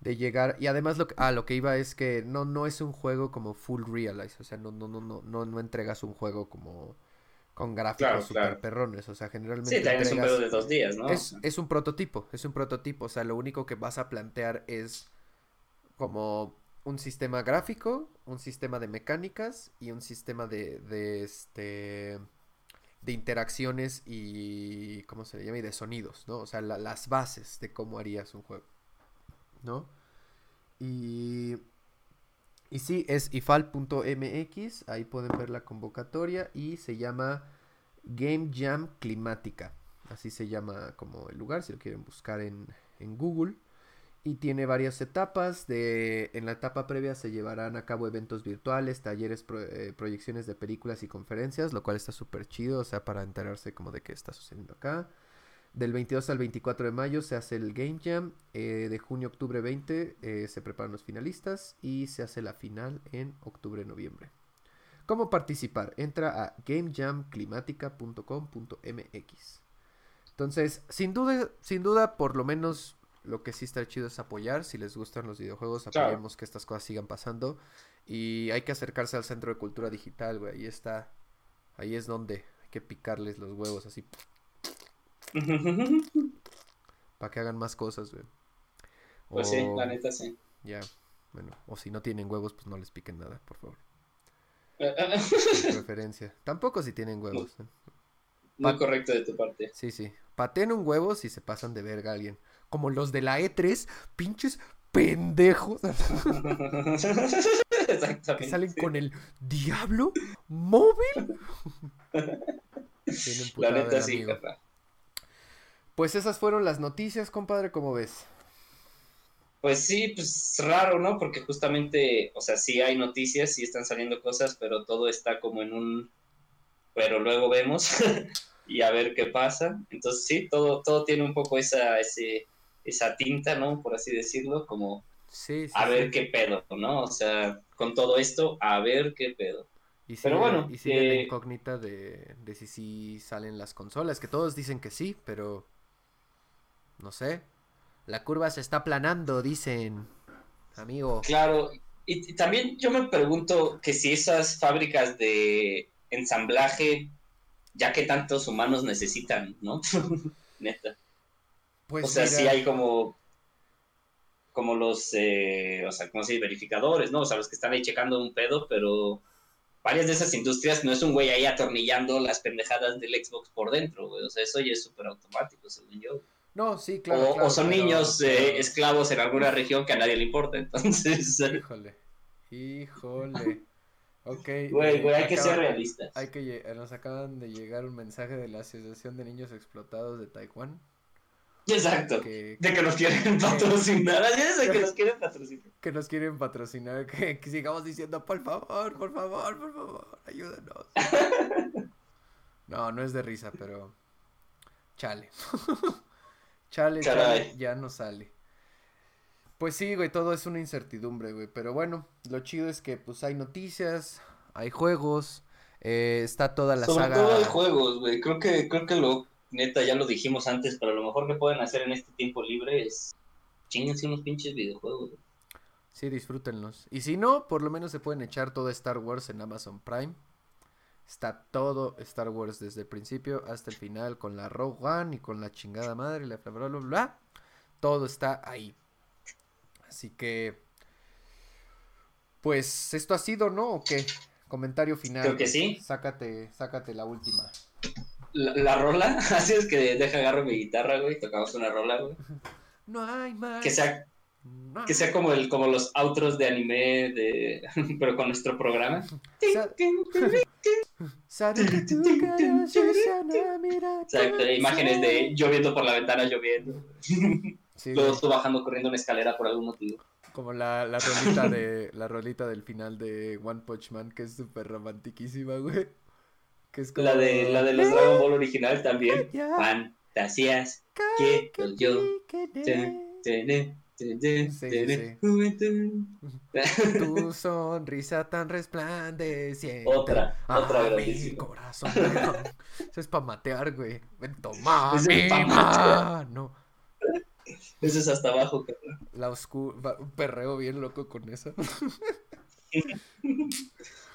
de llegar. Y además lo ah, lo que iba es que no, no es un juego como full realize. O sea, no, no, no, no, no, no entregas un juego como con gráficos Claro, super claro. perrones. O sea, generalmente Sí, también es un pedo de dos días, ¿no? es, es un prototipo, es un prototipo. O sea, lo único que vas a plantear es como un sistema gráfico, un sistema de mecánicas y un sistema de, de este de interacciones y ¿cómo se le llama? y de sonidos, ¿no? O sea, la- las bases de cómo harías un juego, ¿no? Y y sí, es ifal.mx, ahí pueden ver la convocatoria y se llama Game Jam Climática. Así se llama como el lugar, si lo quieren buscar en, en Google. Y tiene varias etapas. De, en la etapa previa se llevarán a cabo eventos virtuales, talleres, eh, proyecciones de películas y conferencias, lo cual está súper chido, o sea, para enterarse como de qué está sucediendo acá. Del 22 al 24 de mayo se hace el Game Jam. eh, de junio a octubre 20 eh, se preparan los finalistas. Y se hace la final en octubre-noviembre. ¿Cómo participar? Entra a gamejamclimatica.com.mx. Entonces, sin duda, sin duda, por lo menos lo que sí está chido es apoyar. Si les gustan los videojuegos, Claro. apoyemos que estas cosas sigan pasando. Y hay que acercarse al Centro de Cultura Digital, güey. Ahí está. Ahí es donde hay que picarles los huevos así para que hagan más cosas, güey. Pues sí, O- la neta sí. Ya, bueno. O si no tienen huevos, pues no les piquen nada, por favor. De preferencia. Tampoco si tienen huevos. ¿eh? Muy correcto de tu parte. Sí, sí. Pateen un huevo si se pasan de verga a alguien. Como los de la E3, pinches pendejos. Exactamente. que salen con el diablo móvil. La neta sí, amigo. Pues esas fueron las noticias, compadre, ¿cómo ves? Pues sí, pues raro, ¿no? Porque justamente, o sea, sí hay noticias, sí están saliendo cosas, pero todo está como en un... Pero luego vemos y a ver qué pasa. Entonces sí, todo, todo tiene un poco esa, ese, esa tinta, ¿no? Por así decirlo, como Sí, sí. a sí. ver qué pedo, ¿no? O sea, con todo esto, a ver qué pedo. Y sigue, pero bueno, y sigue la eh, incógnita de, de si sí salen las consolas, que todos dicen que sí, pero no sé. La curva se está aplanando, dicen, amigo. Claro, y, y también yo me pregunto que si esas fábricas de ensamblaje, ya que tantos humanos necesitan, ¿no? Neta. Pues o sea, mira, sí hay como como los, eh, o sea, como si verificadores, ¿no? O sea, los que están ahí checando un pedo, pero varias de esas industrias no es un güey ahí atornillando las pendejadas del Xbox por dentro, güey. O sea, eso ya es súper automático, según yo. No, sí, claro. o, claro, o son pero- niños eh, esclavos en alguna región que a nadie le importa, entonces... Híjole, híjole. Ok. Güey, güey, hay que ser realistas. Hay que nos acaban de llegar un mensaje de la Asociación de Niños Explotados de Taiwán. Exacto. Que, De que nos quieren patrocinar. Así es, de que nos quieren patrocinar. que nos quieren patrocinar, que, que sigamos diciendo, por favor, por favor, por favor, ayúdanos. No, no es de risa, pero chale. Chale, chale, ya no sale. Pues sí, güey, todo es una incertidumbre, güey, pero bueno, lo chido es que pues hay noticias, hay juegos, eh, está toda la Sobre saga. todo hay juegos, güey. Creo que, creo que lo, neta, ya lo dijimos antes, pero lo mejor que pueden hacer en este tiempo libre es chingense unos pinches videojuegos. güey. Sí, disfrútenlos. Y si no, por lo menos se pueden echar todo Star Wars en Amazon Prime. Está todo Star Wars desde el principio hasta el final con la Rogue One y con la chingada madre, la bla bla bla bla. Todo está ahí. Así que pues esto ha sido, ¿no? ¿O qué? Comentario final. Creo que sí. Sácate, sácate la última. La, la rola, así es que deja agarro mi guitarra, güey, tocamos una rola, güey. No hay más. Que sea, no que sea como el, como los outros de anime de, pero con nuestro programa. Sa- Sabe Exacto, imágenes de lloviendo por la ventana, lloviendo. Sí, tú bajando corriendo una escalera por algún motivo. como la, la rolita de la rolita del final de One Punch Man que es súper romantiquísima, güey. Que es como La de, la de los Dragon Ball original también. Fantasías que yo Sí, sí. juventud. Tu sonrisa tan resplandeciente. Otra, otra Ah, mi corazón. Eso es para matear, güey. Ven, toma Eso es mi mano. Eso es hasta abajo, cabrón. La oscura, un perreo bien loco con eso.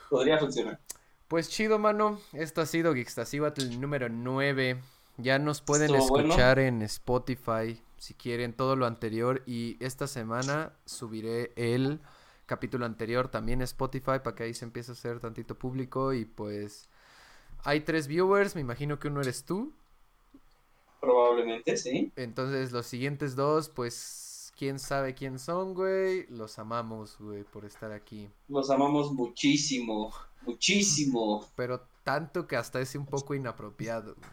Podría funcionar. Pues chido, mano. Esto ha sido Geekstasibatl número 9. Ya nos pueden bueno. escuchar en Spotify si quieren todo lo anterior. Y esta semana subiré el capítulo anterior también a Spotify para que ahí se empiece a hacer tantito público. Y pues hay tres viewers, me imagino que uno eres tú. Probablemente, sí. Entonces los siguientes dos, pues quién sabe quién son, güey. Los amamos, güey, por estar aquí. Los amamos muchísimo, muchísimo. Pero tanto que hasta es un poco inapropiado. güey.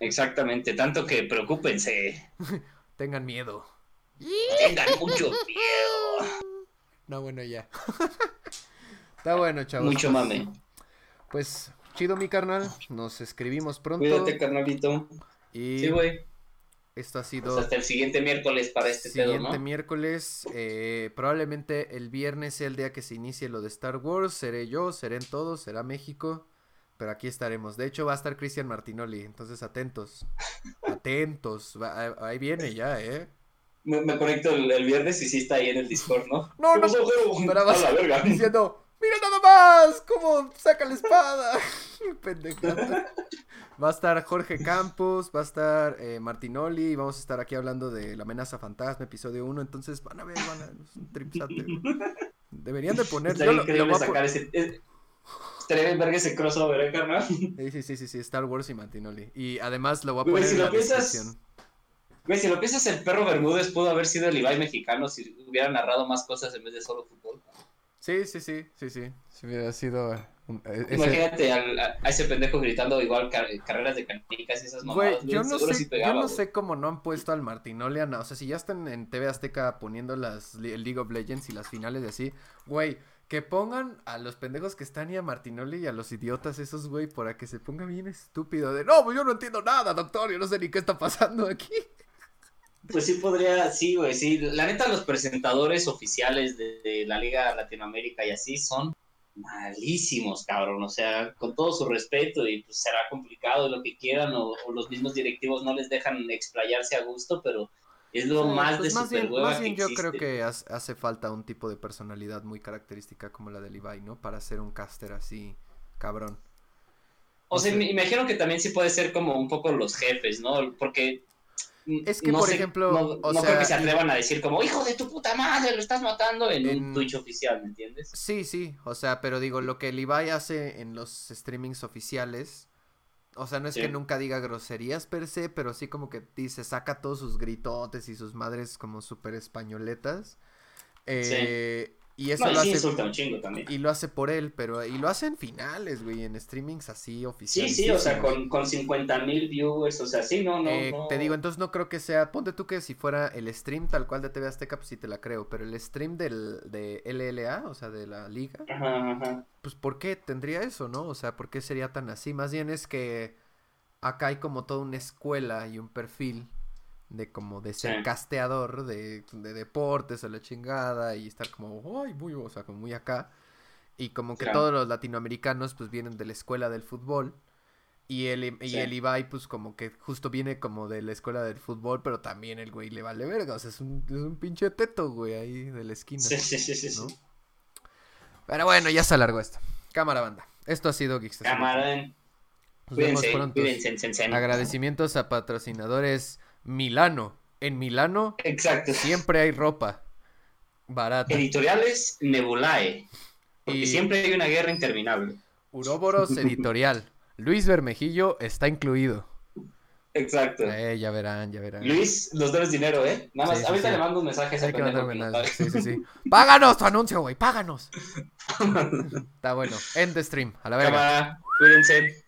Exactamente, tanto que preocúpense. Tengan miedo. Tengan mucho miedo. No, bueno, ya. Está bueno, chavos. Mucho mame. Pues chido, mi carnal. Nos escribimos pronto. Cuídate, carnalito. y Sí, güey. esto ha Pues sido hasta el siguiente miércoles para este pedo, siguiente ¿no? miércoles. eh, probablemente el viernes sea el día que se inicie lo de Star Wars. Seré yo, seré en todos, será México. Pero aquí estaremos. De hecho, va a estar Cristian Martinoli. Entonces, atentos. Atentos. Va- ahí viene ya, ¿eh? Me, me conecto el, el viernes y sí está ahí en el Discord, ¿no? No, ¿Qué no. pasó, Jero? Pero vas A la verga. diciendo, mira nada más, cómo saca la espada. Pendejada. Va a estar Jorge Campos, va a estar eh, Martinoli, y vamos a estar aquí hablando de la amenaza fantasma, episodio 1, entonces van a ver, van a es un tripsate. Deberían de poner, yo lo, lo voy a sacar ese... es- Estaría bien verga ese crossover, ¿eh, carnal? Sí, sí, sí, sí, sí, Star Wars y Martinoli. Y además lo voy a Güey, poner si en lo la piensas- descripción. Güey, si lo piensas, el perro Bermúdez pudo haber sido el Ibai mexicano si hubiera narrado más cosas en vez de solo fútbol. Sí, sí, sí, sí, sí. Si hubiera sido un- e- ese- Imagínate al- a, ese pendejo gritando igual car- carreras de canicas y esas Güey, mamadas. yo no sé, sí yo no güey. sé cómo no han puesto al Martinoli a O sea, si ya están en TV Azteca poniendo las League of Legends y las finales de así, güey, que pongan a los pendejos que están y a Martinoli y a los idiotas esos, güey, para que se ponga bien estúpido de, no, pues yo no entiendo nada, doctor, yo no sé ni qué está pasando aquí. Pues sí podría, sí, güey, sí. La neta, los presentadores oficiales de, la Liga Latinoamérica y así son malísimos, cabrón. O sea, con todo su respeto y pues será complicado lo que quieran o, o los mismos directivos no les dejan explayarse a gusto, pero es lo Sí, más pues de más bien, más que bien yo creo que hace falta un tipo de personalidad muy característica como la de Levi, ¿no? Para ser un caster así, cabrón. O sea, me imagino que también sí puede ser como un poco los jefes, ¿no? Porque... Es que, no por sé, ejemplo, no, o no sea, creo que se atrevan a decir como, hijo de tu puta madre, lo estás matando en, En- un Twitch oficial, ¿me entiendes? Sí, sí, o sea, pero digo, lo que Levi hace en los streamings oficiales, o sea, no es Sí. que nunca diga groserías per se, pero sí como que dice, saca todos sus gritotes y sus madres como súper españoletas. Eh, Y eso No, y lo sí hace... un chingo también. Y lo hace por él, pero... Y lo hace en finales, güey, en streamings así Sí, oficiales. sí, o sea, con, con 50 mil viewers, o sea, sí, no, no, Eh, no. Te digo, entonces no creo que sea. Ponte tú que si fuera el stream tal cual de TV Azteca, pues sí te la creo. Pero el stream del, de LLA, o sea, de la liga, Ajá, ajá. pues ¿por qué tendría eso, no? O sea, ¿por qué sería tan así? Más bien es que acá hay como toda una escuela y un perfil de como de ser Sí. casteador de, de deportes o la chingada y estar como, ay, muy, o sea, como muy acá. Y como que todos los latinoamericanos pues vienen de la escuela del fútbol. Y el, y Sí. el Ibai, pues como que justo viene como de la escuela del fútbol, pero también el güey le vale verga. O sea, es un, es un pinche teto, güey, ahí de la esquina. Sí, sí, sí, sí. sí. ¿no? Pero bueno, ya se alargó esto. Cámara banda. Esto ha sido Geeks. Cámara. Nos vemos Cuídense, pronto. cuídense, sen, sen. Agradecimientos a patrocinadores Milano. En Milano Exacto. siempre hay ropa barata. Editoriales Nebulae. Porque Y- siempre hay una guerra interminable. Uroboros Editorial. Luis Bermejillo está incluido. Exacto. Eh, ya verán, ya verán. Luis, nos debes dinero, ¿eh? Nada más, Sí, ahorita sí. le mando un mensaje a ese. Sí, sí, sí. Páganos tu anuncio, güey. Páganos. Está bueno. End the stream. A la verga. Cámara, cuídense.